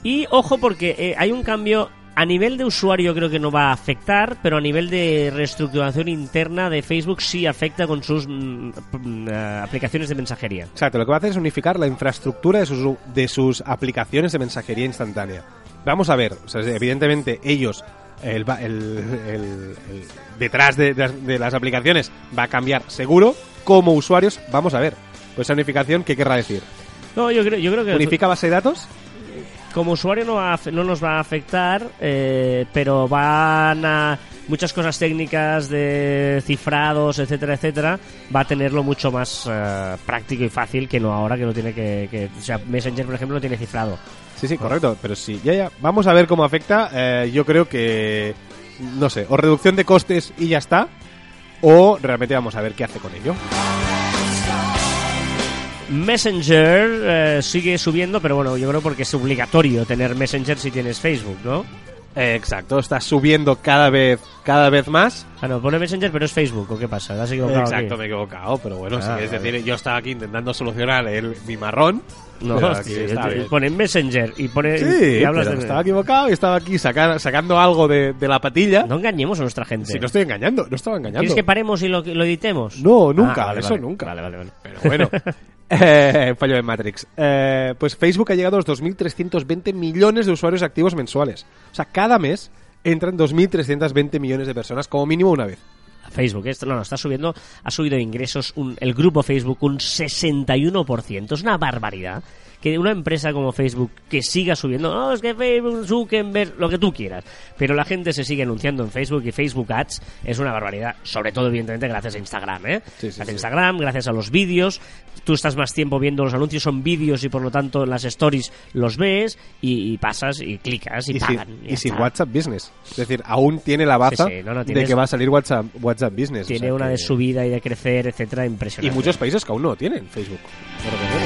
Y ojo, porque eh, hay un cambio. A nivel de usuario creo que no va a afectar, pero a nivel de reestructuración interna de Facebook sí afecta con sus mm, mm, eh, aplicaciones de mensajería. Exacto, lo que va a hacer es unificar la infraestructura de sus, de sus aplicaciones de mensajería instantánea. Vamos a ver, o sea, evidentemente ellos, el, el- el- el- detrás de, de las- de las aplicaciones va a cambiar seguro. Como usuarios, vamos a ver. Pues esa unificación, ¿qué querrá decir? No, yo creo, yo creo que ¿Unifica base de datos? como usuario no, va a no nos va a afectar, eh, pero van a muchas cosas técnicas de cifrados, etcétera, etcétera, va a tenerlo mucho más eh, práctico y fácil que no ahora que no tiene que, que- o sea, Messenger por ejemplo no tiene cifrado. Sí, sí, correcto, pero sí, ya, ya. Vamos a ver cómo afecta. Eh, yo creo que, no sé, o reducción de costes y ya está, o realmente vamos a ver qué hace con ello. Messenger eh, sigue subiendo, pero bueno, yo creo porque es obligatorio tener Messenger si tienes Facebook, ¿no? Eh, exacto, está subiendo cada vez, cada vez más. Ah, no, pone Messenger, pero es Facebook, ¿o qué pasa? ¿Te has equivocado Exacto, aquí? me he equivocado, pero bueno, Ah, sí, es decir, yo estaba aquí intentando solucionar el, mi marrón. No, hostia, pone Messenger y pone Sí, y hablas de... estaba equivocado y estaba aquí sacar- sacando algo de, de la patilla. No engañemos a nuestra gente. Si no estoy engañando, no estaba engañando. ¿Quieres que paremos y lo, lo editemos? No, nunca, Ah, vale, eso vale. nunca. Vale, vale, vale. Pero bueno, eh, fallo de Matrix. Eh, pues Facebook ha llegado a los 2.320 millones de usuarios activos mensuales. O sea, cada mes entran 2.320 millones de personas, como mínimo una vez. Facebook, esto no, no, está subiendo, ha subido ingresos un- el grupo Facebook un 61%, es una barbaridad. Que una empresa como Facebook que siga subiendo, no, es que Facebook, Zuckerberg, lo que tú quieras, pero la gente se sigue anunciando en Facebook y Facebook Ads es una barbaridad, sobre todo evidentemente gracias a Instagram, ¿eh? Sí, sí, gracias a. Instagram, gracias a los vídeos, tú estás más tiempo viendo los anuncios, son vídeos y por lo tanto las stories los ves y, y pasas y clicas y, Y, pagan. sin, y sin está. WhatsApp Business. Es decir, aún tiene la baza Sí, no, de que va a salir WhatsApp, WhatsApp Business. o Tiene sea una que- de subida y de crecer, etcétera, Y impresionante. muchos países que aún no tienen Facebook. Lo recordemos.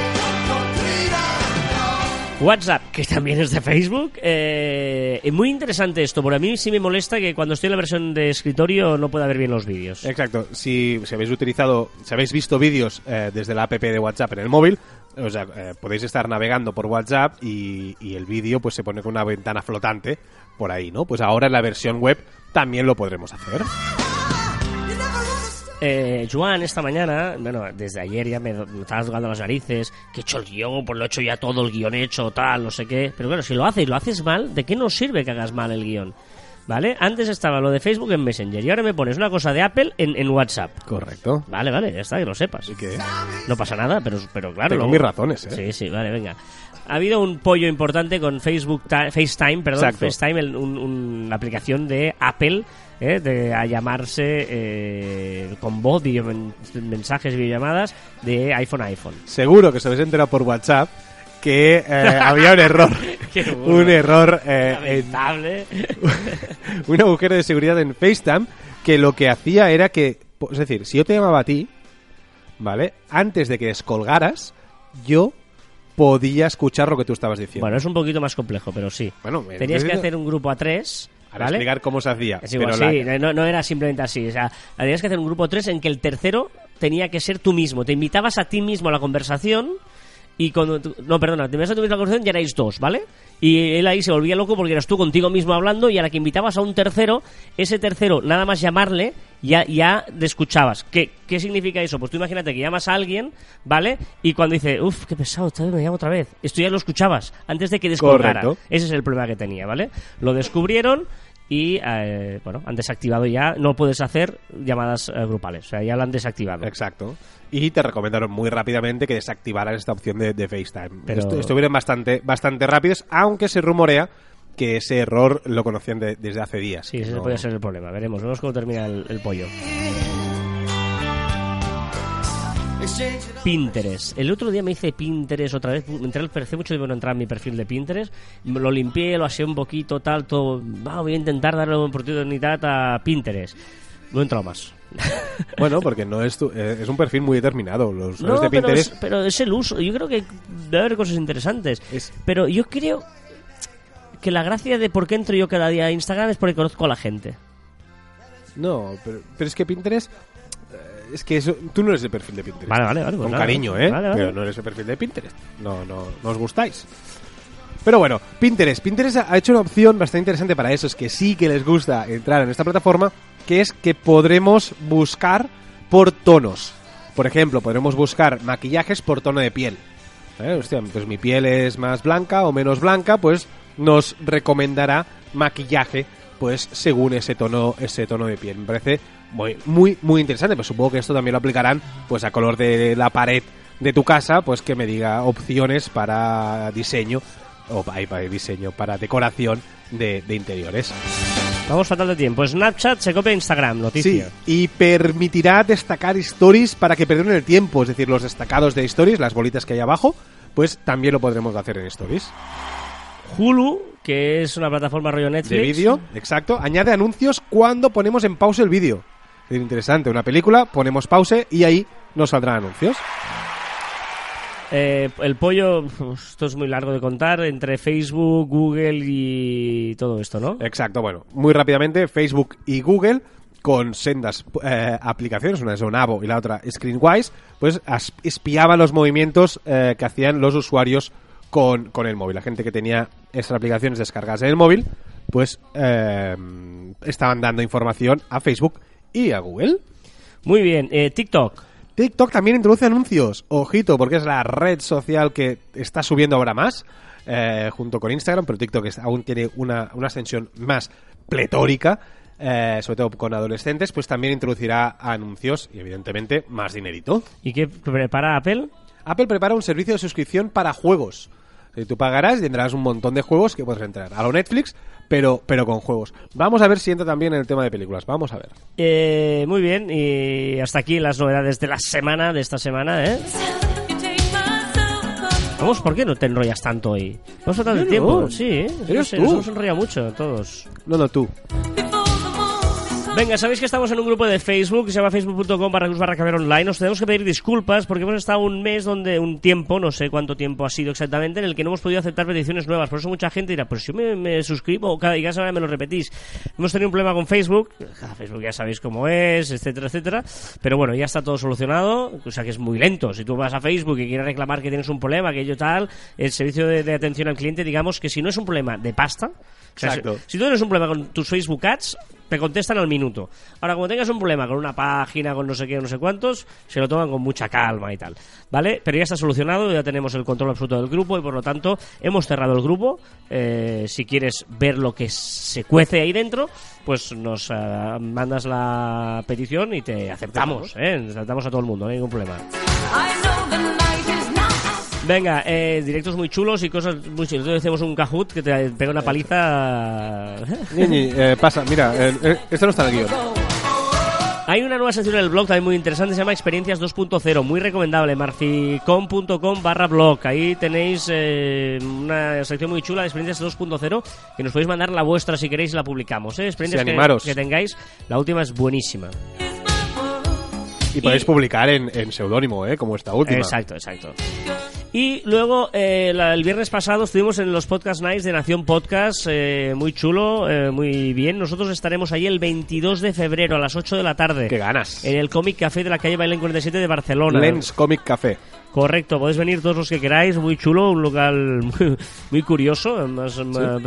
WhatsApp, que también es de Facebook. Eh, muy interesante esto, porque a mí sí me molesta que cuando estoy en la versión de escritorio no pueda ver bien los vídeos. Exacto. Si, si habéis utilizado, si habéis visto vídeos eh, desde la app de WhatsApp en el móvil, o sea, eh, podéis estar navegando por WhatsApp y, y el vídeo pues se pone con una ventana flotante por ahí, ¿no? Pues ahora en la versión web también lo podremos hacer. Eh, Joan, esta mañana, bueno, desde ayer ya me, me estaba tocando las narices, que he hecho el guion, pues lo he hecho ya todo el guion hecho, tal, no sé qué. Pero claro, si lo haces y lo haces mal, ¿de qué nos sirve que hagas mal el guion? ¿Vale? Antes estaba lo de Facebook en Messenger y ahora me pones una cosa de Apple en, en WhatsApp. Correcto. Vale, vale, ya está, que lo sepas. Que No pasa nada, pero, pero claro. tengo luego- mis razones, ¿eh? Sí, sí, vale, venga. Ha habido un pollo importante con Facebook FaceTime, perdón, Exacto. FaceTime, el- un- un- la aplicación de Apple, ¿eh? de a llamarse eh, con voz, videomen- mensajes, videollamadas de iPhone a iPhone. Seguro que os habéis enterado por WhatsApp que eh, había un error. Un error eh, en, un agujero de seguridad en FaceTime que lo que hacía era que, es decir, si yo te llamaba a ti, ¿vale? Antes de que descolgaras, yo podía escuchar lo que tú estabas diciendo. Bueno, es un poquito más complejo, pero sí. Bueno, Tenías que hacer un grupo a tres, ¿vale? explicar cómo se hacía. Es igual, pero sí, la- no, no era simplemente así. O sea, tenías que hacer un grupo 3 en que el tercero tenía que ser tú mismo. Te invitabas a ti mismo a la conversación y cuando... tú- no, perdona, te invitabas a tú mismo a la conversación y erais dos, ¿vale? Y él ahí se volvía loco porque eras tú contigo mismo hablando y a la que invitabas a un tercero, ese tercero, nada más llamarle, ya, ya le escuchabas. ¿Qué, ¿Qué significa eso? Pues tú imagínate que llamas a alguien, ¿vale? Y cuando dice, uff, qué pesado, esta vez me llamo otra vez. Esto ya lo escuchabas antes de que descolgara. Correcto. Ese es el problema que tenía, ¿vale? Lo descubrieron y, eh, bueno, han desactivado ya. No puedes hacer llamadas eh, grupales. O sea, ya lo han desactivado. Exacto. Y te recomendaron muy rápidamente que desactivaras esta opción de, de FaceTime. Pero- Estu- estuvieron bastante, bastante rápidos, aunque se rumorea que ese error lo conocían de- desde hace días. Sí, ese no- puede ser el problema. Veremos, veremos cómo termina el, el pollo. Pinterest. El otro día me hice Pinterest otra vez. Entré, parecía mucho de bueno entrar en mi perfil de Pinterest. Lo limpié, lo aseé un poquito, tal, todo. Va, voy a intentar darle una oportunidad a Pinterest. No he entrado más. Bueno, porque no es, tu- eh, es un perfil muy determinado. Los No, de pero Pinterest es, pero es el uso. Yo creo que debe haber cosas interesantes. Es- Pero yo creo que la gracia de por qué entro yo cada día a Instagram es porque conozco a la gente. No, pero, pero es que Pinterest. eh, Es que eso, tú no eres el perfil de Pinterest. Vale, vale, vale, pues Con nada. cariño, ¿eh? Vale, vale. Pero no eres el perfil de Pinterest. No, no, no os gustáis. Pero bueno, Pinterest. Pinterest ha hecho una opción bastante interesante para esos que sí que les gusta entrar en esta plataforma, que es que podremos buscar por tonos. Por ejemplo, podremos buscar maquillajes por tono de piel. ¿Eh? Hostia, pues mi piel es más blanca o menos blanca, pues nos recomendará maquillaje pues según ese tono ese tono de piel. Me parece muy muy muy interesante, pues supongo que esto también lo aplicarán pues a color de la pared de tu casa, pues que me diga opciones para diseño o para, diseño para decoración de, de interiores. Vamos fatal de tiempo. Snapchat se copia Instagram, Sí, noticia. y permitirá destacar stories para que perdonen el tiempo, es decir, los destacados de stories, las bolitas que hay abajo, pues también lo podremos hacer en stories. Hulu, que es una plataforma rollo Netflix. de vídeo, exacto, añade anuncios cuando ponemos en pausa el vídeo. Es interesante, una película, ponemos pause y ahí nos saldrán anuncios. Eh, el pollo, esto es muy largo de contar, entre Facebook, Google y todo esto, ¿no? Exacto, bueno, muy rápidamente, Facebook y Google, con sendas eh, aplicaciones, una es Onavo y la otra Screenwise, pues espiaban los movimientos eh, que hacían los usuarios con, con el móvil. La gente que tenía estas aplicaciones descargadas en el móvil, pues eh, estaban dando información a Facebook y a Google. Muy bien, eh, TikTok. TikTok también introduce anuncios. Ojito, porque es la red social que está subiendo ahora más, eh, junto con Instagram, pero TikTok aún tiene una, una extensión más pletórica, eh, sobre todo con adolescentes, pues también introducirá anuncios y evidentemente más dinerito. ¿Y qué prepara Apple? Apple prepara un servicio de suscripción para juegos. Eh, Tú pagarás y tendrás un montón de juegos que puedes entrar. A lo Netflix, pero, pero con juegos. Vamos a ver si entra también en el tema de películas. Vamos a ver. Eh, muy bien, y hasta aquí las novedades de la semana, de esta semana, ¿eh? Vamos, ¿por qué no te enrollas tanto hoy? Vamos a de Yo tiempo, no. sí, ¿eh? Eres No sé, tú. Nos hemos enrollado mucho, todos. No, no, tú. Venga, sabéis que estamos en un grupo de Facebook que se llama facebook.com barra barra online. Os tenemos que pedir disculpas porque hemos estado un mes donde, un tiempo, no sé cuánto tiempo ha sido exactamente, en el que no hemos podido aceptar peticiones nuevas. Por eso mucha gente dirá, pues yo me, me suscribo cada, y cada semana me lo repetís. Hemos tenido un problema con Facebook, Ah, Facebook ya sabéis cómo es, etcétera, etcétera. Pero bueno, ya está todo solucionado, o sea que es muy lento. Si tú vas a Facebook y quieres reclamar que tienes un problema, que yo tal, el servicio de, de atención al cliente, digamos que si no es un problema de pasta, o sea, Exacto. si, si tú tienes un problema con tus Facebook Ads, te contestan al minuto. Ahora, como tengas un problema con una página, con no sé qué, no sé cuántos, se lo toman con mucha calma y tal. ¿Vale? Pero ya está solucionado, ya tenemos el control absoluto del grupo y por lo tanto hemos cerrado el grupo. Eh, si quieres ver lo que se cuece ahí dentro, pues nos ah, mandas la petición y te aceptamos. ¿eh? Aceptamos a todo el mundo, no hay ningún problema. Venga, eh, directos muy chulos y cosas muy chulas. Entonces hacemos un Kahoot que te pega una paliza. Ñiñi, eh, pasa, mira, eh, esto no está en el guion. Hay una nueva sección en el blog también muy interesante, se llama Experiencias 2.0, muy recomendable, marficom.com barra blog. Ahí tenéis eh, una sección muy chula de Experiencias 2.0 que nos podéis mandar la vuestra si queréis y la publicamos. ¿eh? Experiencias Sí, que- animaros. que, tengáis, la última es buenísima. Y podéis publicar en, en seudónimo, ¿eh? Como esta última. Exacto, exacto. Y luego, eh, la- el viernes pasado estuvimos en los Podcast Nights de Nación Podcast, eh, muy chulo, eh, muy bien. Nosotros estaremos ahí el 22 de febrero a las 8 de la tarde. Qué ganas. En el Comic Café de la calle Bailén 47 de Barcelona. Lens Comic Café. Correcto, podéis venir todos los que queráis, muy chulo, un local muy, muy curioso, además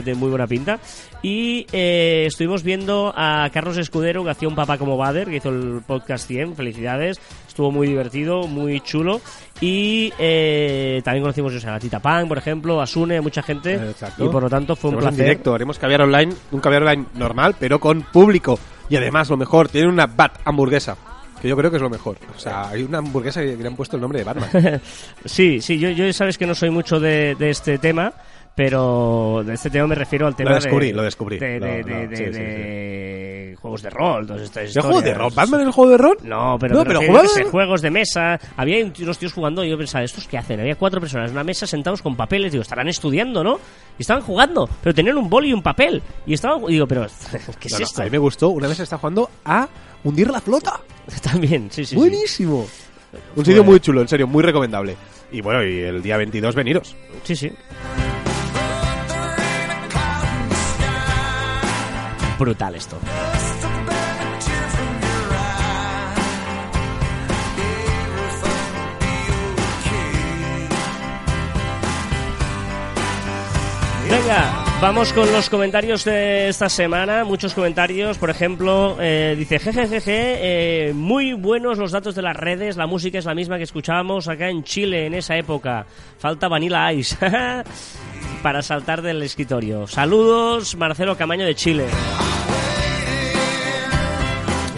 tiene muy buena pinta. Y eh, estuvimos viendo a Carlos Escudero, que hacía un papá como Bader, que hizo el podcast 100, felicidades, estuvo muy divertido, muy chulo. Y eh, también conocimos a la Tita Pan, por ejemplo, a Sune, a mucha gente, Exacto. y por lo tanto fue un en placer. directo, haremos caviar online, un caviar online normal, pero con público. Y además, lo mejor, tiene una Bat hamburguesa. Que yo creo que es lo mejor. O sea, hay una hamburguesa que le han puesto el nombre de Batman. Sí, sí, yo, yo sabes que no soy mucho de, de este tema, pero de este tema me refiero al tema Lo descubrí, de, lo descubrí. de, de- lo- de- de- sí, sí, de juegos de rol, todas estas ¿De juego de rol? ¿Batman el juego de rol? No, pero, No, pero juegos de mesa. Había un- unos tíos jugando y yo pensaba, ¿estos qué hacen? Había cuatro personas en una mesa sentados con papeles. Digo, estarán estudiando, ¿no? Y estaban jugando, pero tenían un boli y un papel. Y estaban, y digo, pero, ¿qué es esto? a mí me gustó. Una vez se está jugando a hundir la flota. También, sí, sí, sí. Buenísimo. Un sitio muy chulo, en serio, muy recomendable. Y bueno, y el día 22 veniros. Sí, sí. Brutal esto. Venga, vamos con los comentarios de esta semana. Muchos comentarios, por ejemplo, eh, dice jejejeje, eh, muy buenos los datos de las redes, la música es la misma que escuchábamos acá en Chile en esa época. Falta Vanilla Ice para saltar del escritorio. Saludos, Marcelo Camaño de Chile.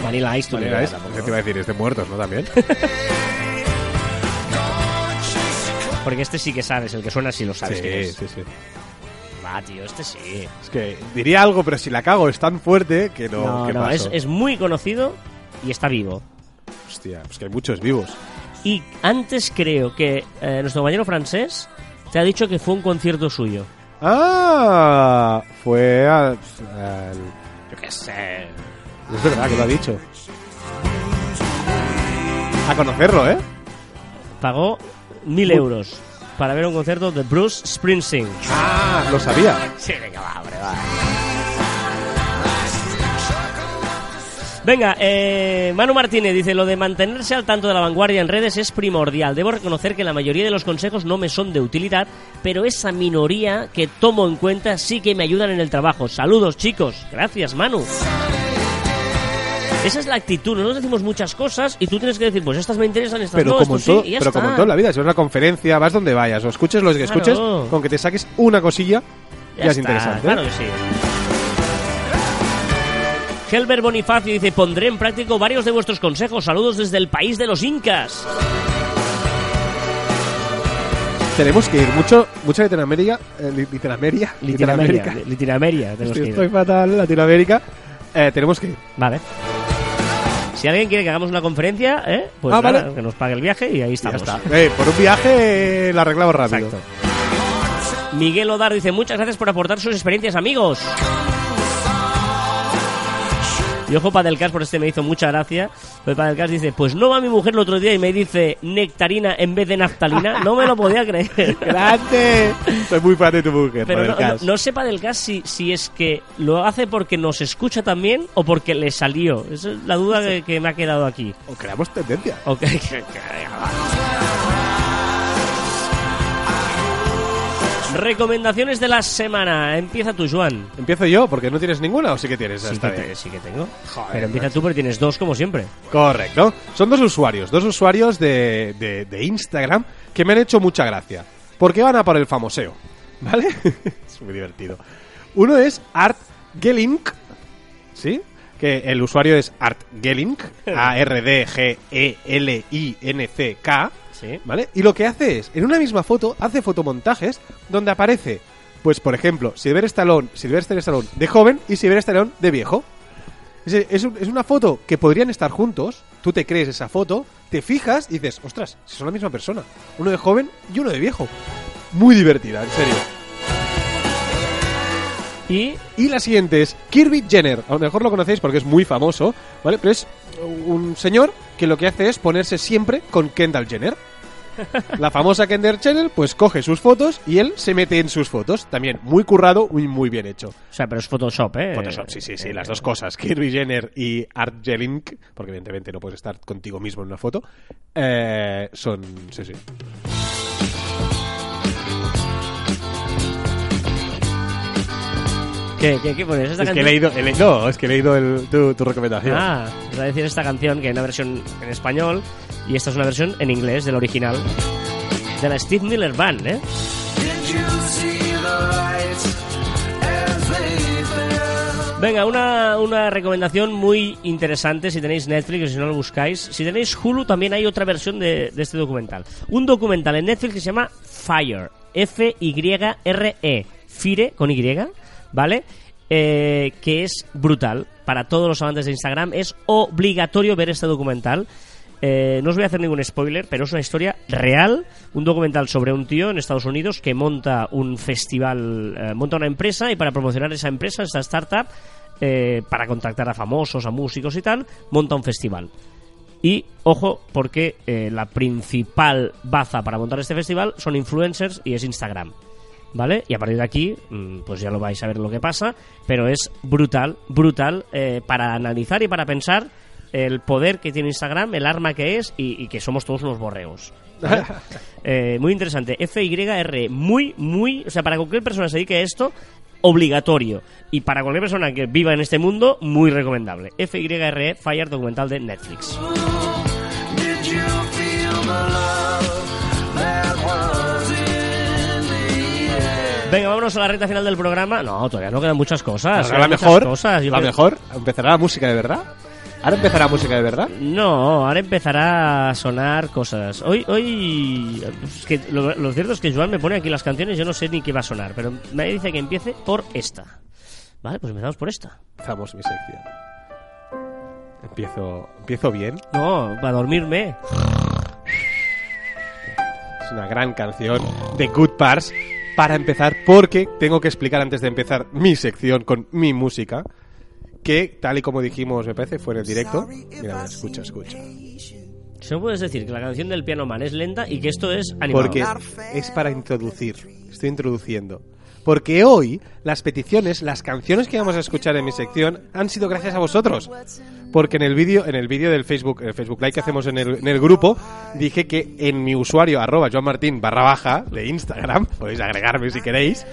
Vanilla Ice, tú es, tampoco, ¿qué te iba a decir? Es de muertos, ¿no? También. Porque este sí que sabes, el que suena sí lo sabes. quién sí, es. sí, sí. Va, tío, este sí. Es que diría algo, pero si la cago es tan fuerte que no. No, ¿qué no, es muy conocido y está vivo. Hostia, pues que hay muchos vivos. Y antes creo que eh, nuestro compañero francés te ha dicho que fue un concierto suyo. Ah, fue al. al- Yo qué sé. Es verdad que lo ha dicho. A conocerlo, ¿eh? Pagó mil euros para ver un concierto de Bruce Springsteen. Ah, lo sabía. Sí, venga, va, hombre, va. Venga, eh, Manu Martínez dice, lo de mantenerse al tanto de la vanguardia en redes es primordial. Debo reconocer que la mayoría de los consejos no me son de utilidad, pero esa minoría que tomo en cuenta sí que me ayudan en el trabajo. Saludos, chicos. Gracias, Manu. Esa es la actitud. Nosotros decimos muchas cosas y tú tienes que decir, pues estas me interesan, estas Pero, no, como, esto todo, sí, y ya pero como en está. toda la vida, si vas a una conferencia, vas donde vayas, o escuches lo que Claro. escuches, con que te saques una cosilla, ya, Ya es está, interesante. ¿eh? Claro que sí. Helber Bonifacio dice, pondré en práctico varios de vuestros consejos. Saludos desde el país de los incas. Tenemos que ir mucho, mucho Latinoamérica, eh, Latinoamérica, Latinoamérica. Latinoamérica. Estoy, que ir. estoy fatal, Latinoamérica. Eh, tenemos que ir. Vale. Si alguien quiere que hagamos una conferencia, ¿eh? pues Ah, nada, vale. que nos pague el viaje y ahí Ya estamos. está. Eh, por un viaje eh, la arreglamos rápido. Exacto. Miguel Odar dice, muchas gracias por aportar sus experiencias, amigos. Y ojo, Padelcas, por este me hizo mucha gracia. Pues Padelcas dice, pues no va mi mujer el otro día y me dice nectarina en vez de naftalina. No me lo podía creer. ¡Grande! Soy muy fan de tu mujer, Pero no, Padelcas. no, no sé Padelcas si, si es que lo hace porque nos escucha también o porque le salió. Esa es la duda que, que me ha quedado aquí. O creamos tendencia. Ok, que- que- Recomendaciones de la semana. Empieza tú, Joan. ¿Empiezo yo? Porque no tienes ninguna o sí que tienes Sí que, te- sí que tengo. Joder, Pero empieza tú porque tienes dos como siempre. Correcto. Son dos usuarios, dos usuarios de, de- de Instagram que me han hecho mucha gracia. Porque van a por el famoseo. ¿Vale? es muy divertido. Uno es Art Gelink. ¿Sí? Que el usuario es Art Gelink. E A-R-D-G-E-L-I-N-C-K. ¿Vale? Y lo que hace es, en una misma foto, hace fotomontajes donde aparece, pues por ejemplo, Silver Stallone, Sylvester Stallone de joven y Silver Stallone de viejo. Es, es es una foto que podrían estar juntos, tú te crees esa foto, te fijas y dices, ostras, si son la misma persona. Uno de joven y uno de viejo. Muy divertida, en serio. Y Y la siguiente es Kirby Jenner. A lo mejor lo conocéis porque es muy famoso, ¿vale? Pero es un señor que lo que hace es ponerse siempre con Kendall Jenner. La famosa Kendall Jenner, pues coge sus fotos y él se mete en sus fotos. También muy currado y muy bien hecho. O sea, pero es Photoshop, ¿eh? Photoshop, sí, sí, sí, Eh, las dos cosas. Kirby Jenner y Art Jelink, porque evidentemente no puedes estar contigo mismo en una foto, eh, son, sí, sí. ¿Qué, qué, qué pones? ¿Esta Es que he canción? leído, he le- no, es que he leído el- tu, tu recomendación. Ah, os a decir esta canción que hay una versión en español y esta es una versión en inglés del original. De la Steve Miller Band, ¿eh? Venga, una, una recomendación muy interesante si tenéis Netflix o si no lo buscáis. Si tenéis Hulu también hay otra versión de, de este documental. Un documental en Netflix que se llama Fire. F-Y-R-E. Fire con Y, ¿vale? Eh, que es brutal. Para todos los amantes de Instagram es obligatorio ver este documental. Eh, no os voy a hacer ningún spoiler, pero es una historia real, un documental sobre un tío en Estados Unidos que monta un festival, eh, monta una empresa y para promocionar esa empresa, esa startup, para contactar a famosos, a músicos y tal, monta un festival. Y ojo, porque la principal baza para montar este festival son influencers y es Instagram. ¿Vale? Y a partir de aquí, mm, pues ya lo vais a ver lo que pasa, pero es brutal, brutal eh, para analizar y para pensar el poder que tiene Instagram, el arma que es y, y que somos todos unos borreos. ¿vale? Eh, muy interesante. FYR, muy, muy. O sea, para cualquier persona que se dedique a esto, obligatorio. Y para cualquier persona que viva en este mundo, muy recomendable. FYRE, Fire, documental de Netflix. Venga, vámonos a la recta final del programa. No, todavía no quedan muchas cosas. Ahora la mejor, cosas. La creo- mejor, empezará la música de verdad. Ahora empezará la música de verdad. No, ahora empezará a sonar cosas. Hoy, hoy, es que lo, lo cierto es que Joan me pone aquí las canciones, yo no sé ni qué va a sonar, pero me dice que empiece por esta. Vale, pues empezamos por esta. Empezamos mi sección. Empiezo, empiezo bien. No, para dormirme. Es una gran canción de Good Parts para empezar, porque tengo que explicar antes de empezar mi sección con mi música, que tal y como dijimos, me parece, fue en el directo. Mira, escucha, escucha. Si no puedes decir que la canción del Piano Man es lenta y que esto es animado. Porque es para introducir. Estoy introduciendo. Porque hoy las peticiones, las canciones que vamos a escuchar en mi sección han sido gracias a vosotros. Porque en el vídeo, en el vídeo del Facebook, el Facebook Live que hacemos en el, en el grupo, dije que en mi usuario arroba joanmartin barra baja de Instagram, podéis agregarme si queréis,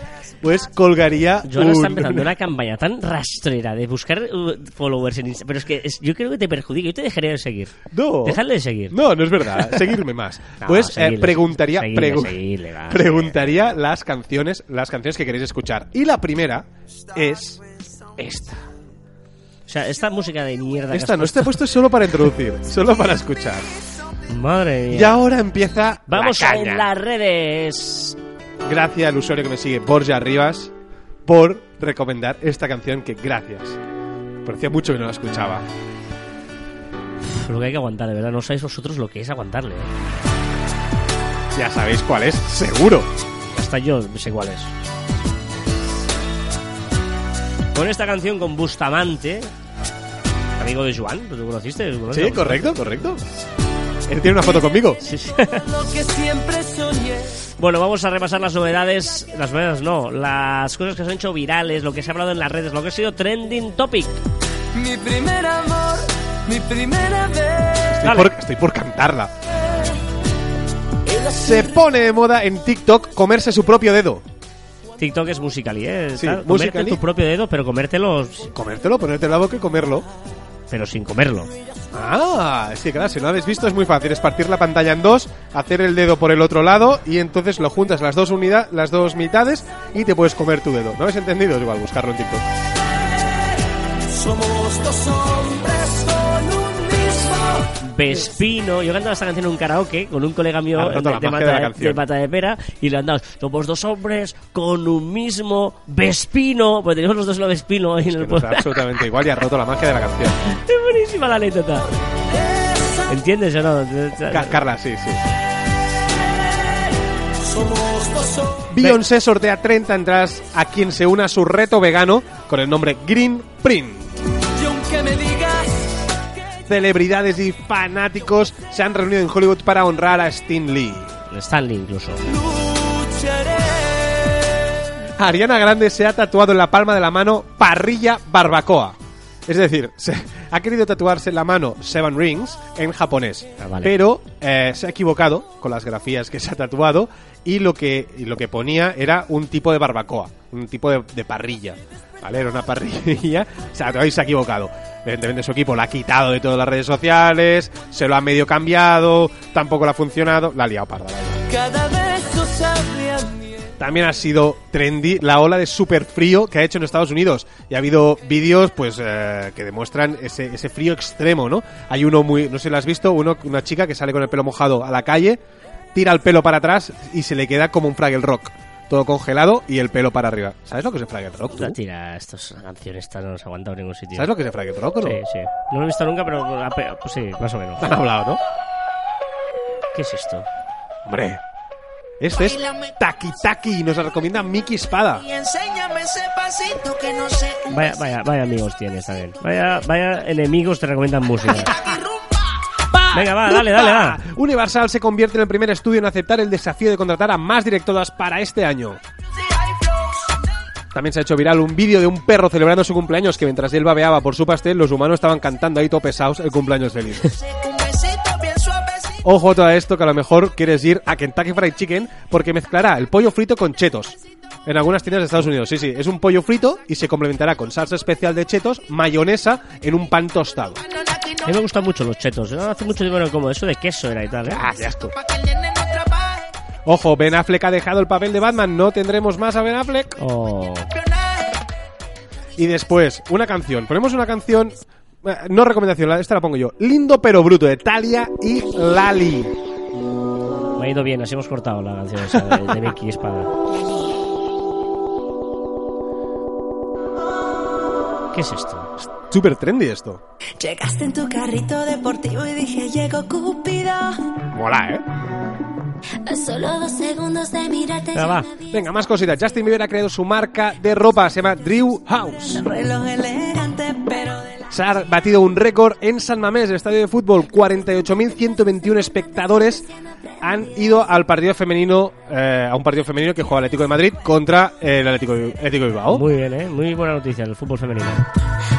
pues colgaría Joan está un- empezando una campaña tan rastrera de buscar uh, followers en Instagram. Pero es que es- yo creo que te perjudica. Yo te dejaría de seguir. No. Dejadle de seguir. No, no es verdad. Seguirme más. No, pues eh, preguntaría, seguidle, pregu- va, preguntaría las canciones, las canciones que queréis escuchar. Y la primera es esta. O sea, esta música de mierda. que Esta has no está puesto solo para introducir, solo para escuchar. Madre mía. Y ahora empieza Vamos la a caña. en las redes. Gracias al usuario que me sigue, Borja Rivas, por recomendar esta canción que gracias. Parecía mucho que no la escuchaba. Lo que hay que aguantar, de verdad. No sabéis vosotros lo que es aguantarle. ¿eh? Ya sabéis cuál es, seguro. Hasta yo sé cuál es. Con esta canción con Bustamante, amigo de Joan, ¿tú lo conociste? ¿Lo conoces? Sí, correcto, correcto. Él tiene una foto conmigo. Sí, sí. Lo que siempre soñé. Bueno, vamos a repasar las novedades, las novedades no, las cosas que se han hecho virales, lo que se ha hablado en las redes, lo que ha sido trending topic. Mi primer amor, mi primera vez. Estoy por, estoy por cantarla. Se pone de moda en TikTok comerse su propio dedo. TikTok es Musical.ly, ¿eh? Sí, comerte Musical.ly. tu propio dedo, pero comértelo, Comértelo, ponerte en la boca y comerlo. Pero sin comerlo. Ah, es que claro, si no lo habéis visto es muy fácil. Es partir la pantalla en dos, hacer el dedo por el otro lado y entonces lo juntas las dos unidades, las dos mitades y te puedes comer tu dedo. ¿No habéis entendido? Es igual, buscarlo en TikTok. Somos dos hombres. Vespino, yo cantaba esta canción en un karaoke con un colega mío de, la de mata, de de Mata de Pera y le andamos, somos dos hombres con un mismo Vespino, pues tenemos los dos lo Vespino ahí en el pueblo. absolutamente igual y ha roto la magia de la canción. Es buenísima la anécdota. ¿Entiendes o no? Ca- Carla, sí, sí. Somos dos hombres. Beyoncé sortea 30 entradas a quien se una a su reto vegano con el nombre Green Print. Y aunque me Celebridades y fanáticos se han reunido en Hollywood para honrar a Sting Lee. Stanley incluso. lucharé. Ariana Grande se ha tatuado en la palma de la mano parrilla barbacoa. Es decir, se- ha querido tatuarse en la mano Seven Rings en japonés. Ah, vale. Pero eh, se ha equivocado con las grafías que se ha tatuado y lo que, y lo que ponía era un tipo de barbacoa, un tipo de, de parrilla. ¿Vale? Era una parrilla. O sea, todavía se ha equivocado. Evidentemente su equipo la ha quitado de todas las redes sociales, se lo ha medio cambiado, tampoco le ha funcionado. La ha liado parda. la. Cada. También ha sido trendy la ola de super frío que ha hecho en Estados Unidos. Y ha habido vídeos pues eh, que demuestran ese, ese frío extremo, ¿no? Hay uno muy, no sé si lo has visto, uno, una chica que sale con el pelo mojado a la calle, tira el pelo para atrás y se le queda como un Fraggle Rock. Todo congelado y el pelo para arriba. ¿Sabes lo que es el Fraggle Rock? tú? Tira, estas canciones esta no nos ha aguantado en ningún sitio. ¿Sabes lo que es el Fraggle Rock o no? Sí, sí. No lo he visto nunca, pero ah, pues sí, más o menos. Han hablado, ¿no? ¿Qué es esto? Hombre. Este es Taki Taki y nos la recomienda Miki Espada. Y enséñame ese pasito que no sé. un Vaya, vaya, vaya amigos tienes también. Vaya, vaya enemigos te recomiendan música. Venga, va, dale, dale, va. Universal se convierte en el primer estudio en aceptar el desafío de contratar a más directoras para este año. También se ha hecho viral un vídeo de un perro celebrando su cumpleaños que mientras él babeaba por su pastel, los humanos estaban cantando ahí topesados el cumpleaños feliz. Ojo a esto que a lo mejor quieres ir a Kentucky Fried Chicken porque mezclará el pollo frito con chetos. En algunas tiendas de Estados Unidos, sí, sí, es un pollo frito y se complementará con salsa especial de chetos, mayonesa en un pan tostado. A mí me gustan mucho los chetos. ¿no? Hace mucho tiempo no como eso de queso era y tal. ¿eh? Ah, qué asco. Ojo, Ben Affleck ha dejado el papel de Batman, no tendremos más a Ben Affleck. Oh. Y después, una canción. Ponemos una canción. eh, No recomendación, esta la pongo yo. Lindo pero bruto de Talia y Lali. Me ha ido bien, así hemos cortado la canción esa de, de Mickey Espada. ¿Qué es esto? Súper trendy esto. Llegaste en tu carrito deportivo y dije, llegó Cupido. Mola, ¿eh? Solo dos segundos de mirarte. Va. vi. Venga, más cositas. Justin Bieber ha creado su marca de ropa. Se llama Drew House. Se ha batido un récord en San Mamés, el estadio de fútbol. 48.121 espectadores han ido al partido femenino, eh, a un partido femenino que juega el Atlético de Madrid contra el Atlético, Atlético de Bilbao. Muy bien, ¿eh? Muy buena noticia el fútbol femenino.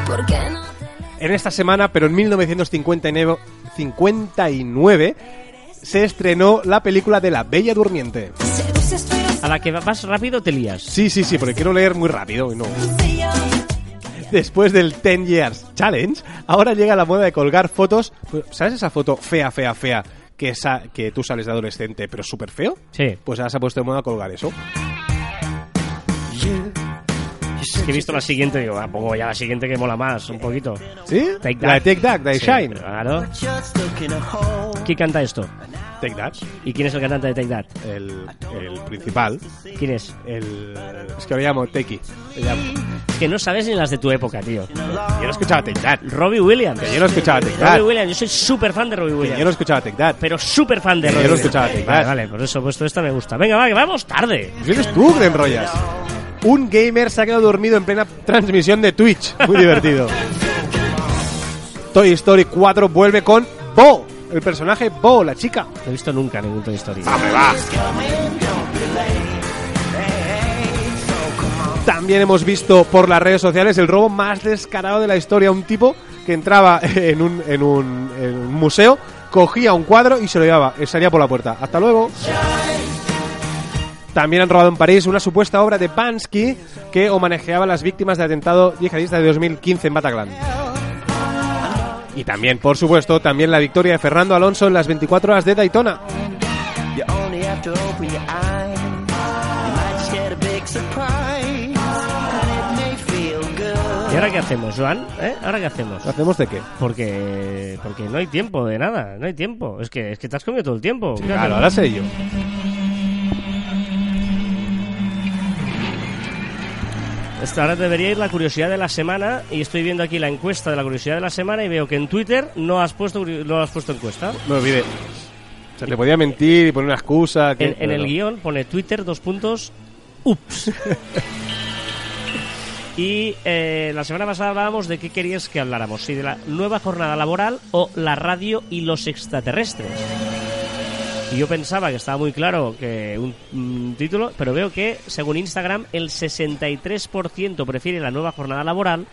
¿Por qué no? En esta semana, pero en 1959, 59, se estrenó la película de La Bella Durmiente. A la que vas rápido te lías. Sí, sí, sí, porque quiero leer muy rápido y no. Después del 10 Years Challenge, ahora llega la moda de colgar fotos. ¿Sabes esa foto fea, fea, fea? Que, esa, que tú sales de adolescente, pero súper feo. Sí. Pues ahora se ha puesto de moda colgar eso. Es que he visto la siguiente digo, ah, pongo ya la siguiente que mola más, un poquito. ¿Sí? Take La de That. Take That, de Sí, Shine. Claro. ¿Quién canta esto? Take That. ¿Y quién es el cantante de Take That? El, el principal. ¿Quién es? El, es que lo llamo Teki. Es que no sabes ni las de tu época, tío. Yo no escuchaba Take That. Robbie Williams. Que yo no escuchaba Take That. Robbie Williams, yo soy súper fan de Robbie Que Williams. yo no escuchaba Take That. Pero súper fan de Que yo Robbie no Williams. escuchaba Take That. vale, por eso, puesto esta me gusta. Venga, va, que vamos tarde. Pues eres tú te enrollas. Un gamer se ha quedado dormido en plena transmisión de Twitch. Muy divertido. Toy Story 4 vuelve con Bo, el personaje Bo, la chica. No he visto nunca ningún Toy Story. ¡Hombre, va! También hemos visto por las redes sociales el robo más descarado de la historia. Un tipo que entraba en un, en un, en un museo, cogía un cuadro y se lo llevaba. Salía por la puerta. Hasta luego. También han robado en París una supuesta obra de Bansky que homenajeaba a las víctimas del atentado yihadista de 2015 en Bataclan. Y también, por supuesto, también la victoria de Fernando Alonso en las 24 horas de Daytona. ¿Y ahora qué hacemos, Joan? ¿Eh? ¿Ahora qué hacemos? ¿Hacemos de qué? Porque porque no hay tiempo de nada, no hay tiempo. Es que es que te has comido todo el tiempo. ¿Qué Claro, hacemos? ahora sé yo. Ahora debería ir la curiosidad de la semana y estoy viendo aquí la encuesta de la curiosidad de la semana y veo que en Twitter no has puesto no has puesto encuesta. Me olvidé. Se te podía mentir y poner una excusa. que- En, el no. guion pone Twitter dos puntos ups. y eh, la semana pasada hablábamos de qué querías que habláramos, si de la nueva jornada laboral o la radio y los extraterrestres. Y yo pensaba que estaba muy claro que un, un título, pero veo que, según Instagram, el 63% prefiere la nueva jornada laboral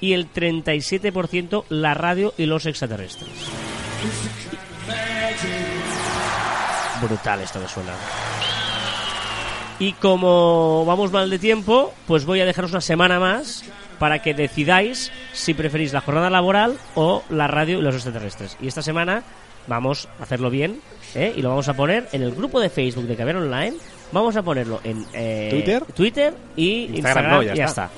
y el 37% la radio y los extraterrestres. Brutal esto me suena. Y como vamos mal de tiempo, pues voy a dejaros una semana más para que decidáis si preferís la jornada laboral o la radio y los extraterrestres. Y esta semana vamos a hacerlo bien ¿eh? y lo vamos a poner en el grupo de Facebook de Caber Online. Vamos a ponerlo en eh, ¿Twitter? Twitter y Instagram Instagram. no, ya y ya está.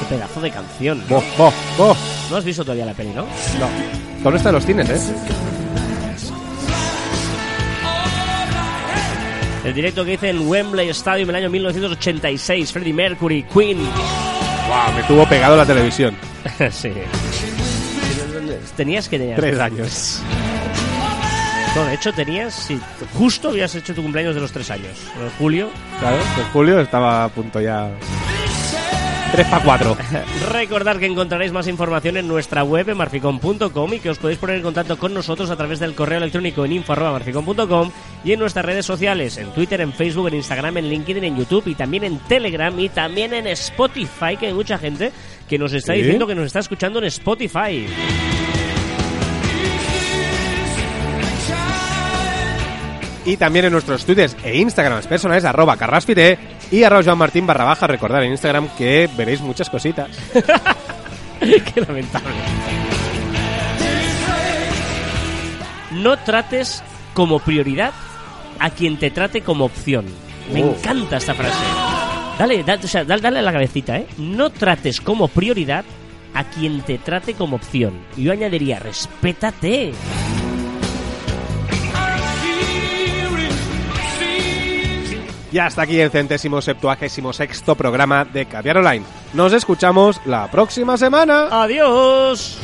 Qué pedazo de canción. Bo, bo, bo. No has visto todavía la peli, ¿no? No. ¿Dónde están los cines, eh? El directo que hice en Wembley Stadium en el año 1986. Freddie Mercury, Queen. Wow, me tuvo pegado la televisión. sí. Tenías que tener. Tres años. No, de hecho tenías, sí, justo habías hecho tu cumpleaños de los tres años. En julio. Claro, en julio estaba a punto ya. 3 para 4. Recordad que encontraréis más información en nuestra web en marficom.com y que os podéis poner en contacto con nosotros a través del correo electrónico en info.marficom.com y en nuestras redes sociales, en Twitter, en Facebook, en Instagram, en LinkedIn, en YouTube y también en Telegram y también en Spotify, que hay mucha gente que nos está diciendo que nos está escuchando en Spotify. Y también en nuestros twitters e instagrams personales, arroba carraspire y arroba Joan Martín barra baja. Recordad en Instagram que veréis muchas cositas. Qué lamentable. No trates como prioridad a quien te trate como opción. Me Oh. encanta esta frase. Dale, dale, o sea, dale, dale a la cabecita, ¿eh? No trates como prioridad a quien te trate como opción. Yo añadiría, respétate. Y hasta aquí el centésimo septuagésimo sexto programa de Caviar Online. Nos escuchamos la próxima semana. Adiós.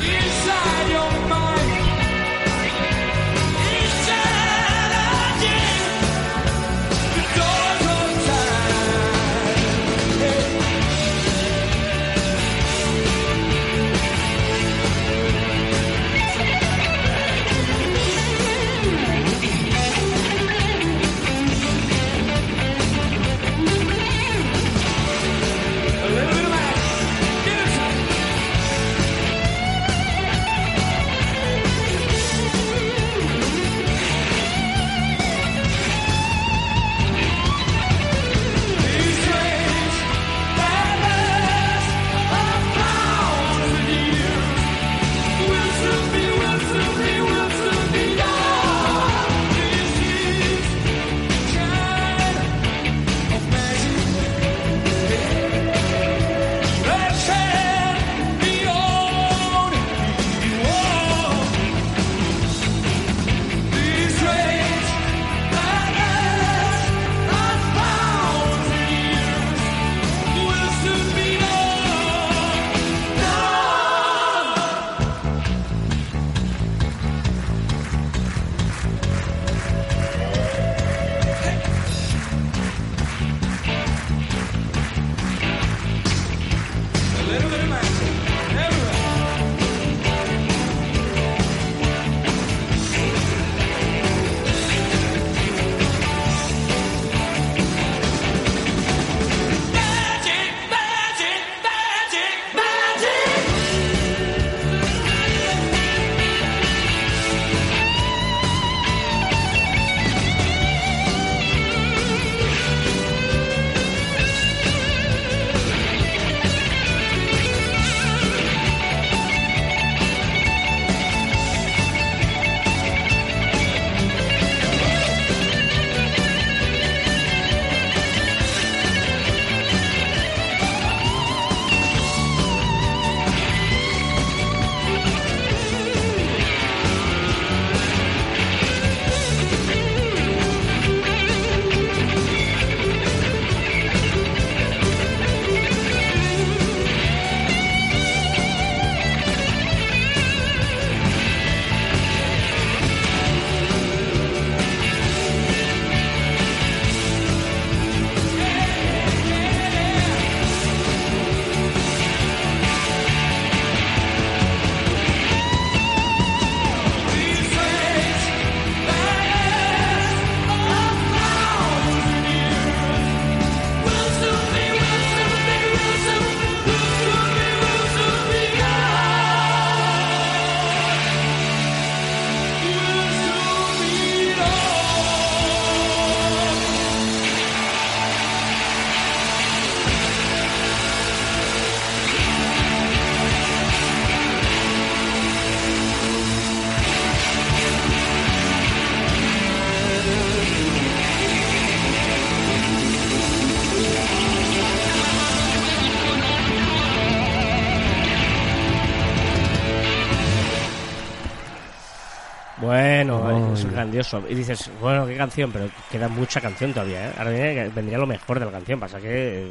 Grandioso. Y dices, bueno, qué canción, pero queda mucha canción todavía, ¿eh? Ahora vendría lo mejor de la canción. Pasa que eh,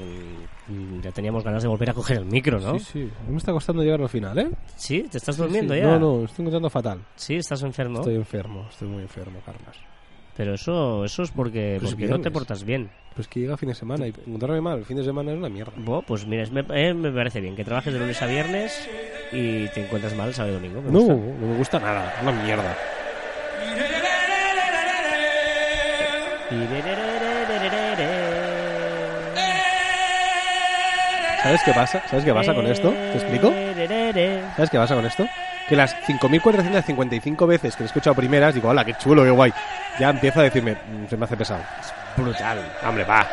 ya teníamos ganas de volver a coger el micro, ¿no? Sí, sí. Me está costando llegar al final, ¿eh? ¿Sí? ¿Te estás durmiendo Sí, ya? No, no, estoy encontrando fatal. Sí, estás enfermo. Estoy enfermo, estoy muy enfermo, Carlas. Pero eso, eso es porque, Pues porque no te portas bien. Pues que llega fin de semana y encontrarme mal, el fin de semana es una mierda. Bo, pues mira, me, eh, me parece bien que trabajes de lunes a viernes y te encuentras mal sábado y domingo. No, no me gusta nada, es una mierda. ¿Sabes qué pasa? ¿Sabes qué pasa con esto? ¿Te explico? ¿Sabes qué pasa con esto? Que las 5.455 veces que he escuchado primeras, digo, hola, qué chulo, qué guay. Ya empiezo a decirme, "Mm, se me hace pesado. Brutal. Hombre, va.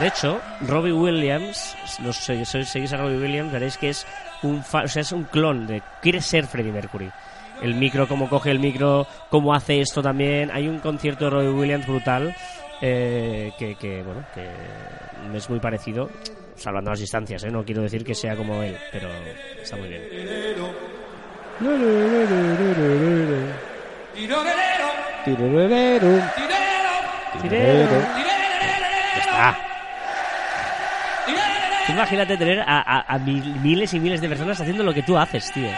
De hecho, Robbie Williams, los si si seguís a Robbie Williams, veréis que es un, fa- o sea, es un clon de. Quiere ser Freddie Mercury. El micro, cómo coge el micro, cómo hace esto también. Hay un concierto de Robbie Williams brutal eh, que, bueno, que es muy parecido, salvando las distancias, ¿eh? No quiero decir que sea como él, pero está muy bien. Imagínate tener a, a- a mil- miles y miles de personas haciendo lo que tú haces, tío.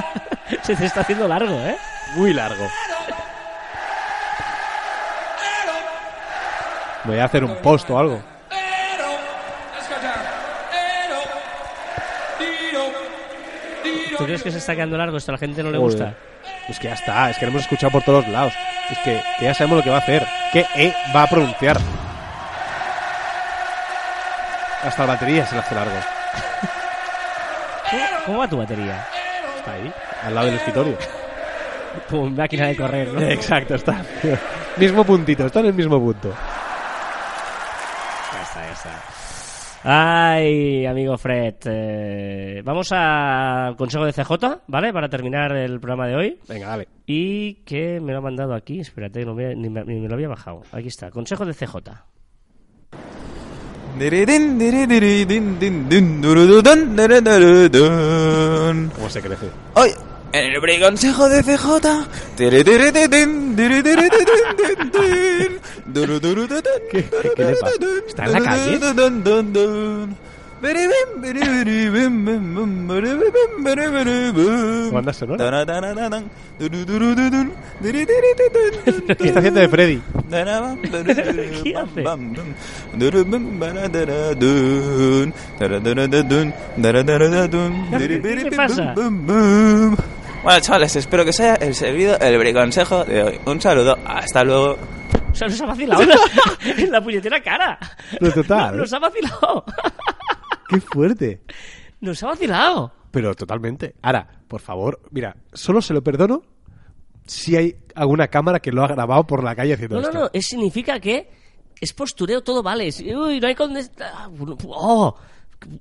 Se te está haciendo largo, ¿eh? Muy largo. Voy a hacer un post o algo. ¿Tú crees que se está quedando largo esto? A la gente no le Joder. gusta. Es que ya está, es que lo hemos escuchado por todos lados. Es que, que ya sabemos lo que va a hacer. ¿Qué E va a pronunciar? Hasta la batería se le hace largo. ¿Cómo- ¿Cómo va tu batería? Está ahí. Al lado del escritorio. Como máquina de correr, ¿no? Exacto, está. mismo puntito, está en el mismo punto. Ya está, ya está. Ay, amigo Fred. eh, vamos al consejo de CJ, ¿vale? Para terminar el programa de hoy. Venga, dale. Y que me lo ha mandado aquí. Espérate, no me- ni, me, ni me lo había bajado. Aquí está, consejo de CJ. ¿Cómo se crece? Hoy, en el briconsejo de CJ. ¿Está en la calle? ¿Banda sonora? ¿Qué está haciendo de Freddy? ¿Qué hace? ¿Qué pasa? Bueno, chavales, espero que sea el servido el briconsejo de hoy. Un saludo, hasta luego. O sea, nos ha vacilado en la, en la puñetera cara. Total, Nos ha vacilado. Qué fuerte. Nos ha vacilado. Pero totalmente. Ahora, por favor, mira, solo se lo perdono si hay alguna cámara que lo ha grabado por la calle haciendo No, no, esto. no. Es, significa que es postureo, todo vale. Es- Uy, no hay con... ah, Oh.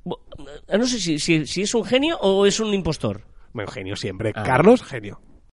No sé si, si, si es un genio o es un impostor. Bueno, genio siempre. Ah. Carlos, genio.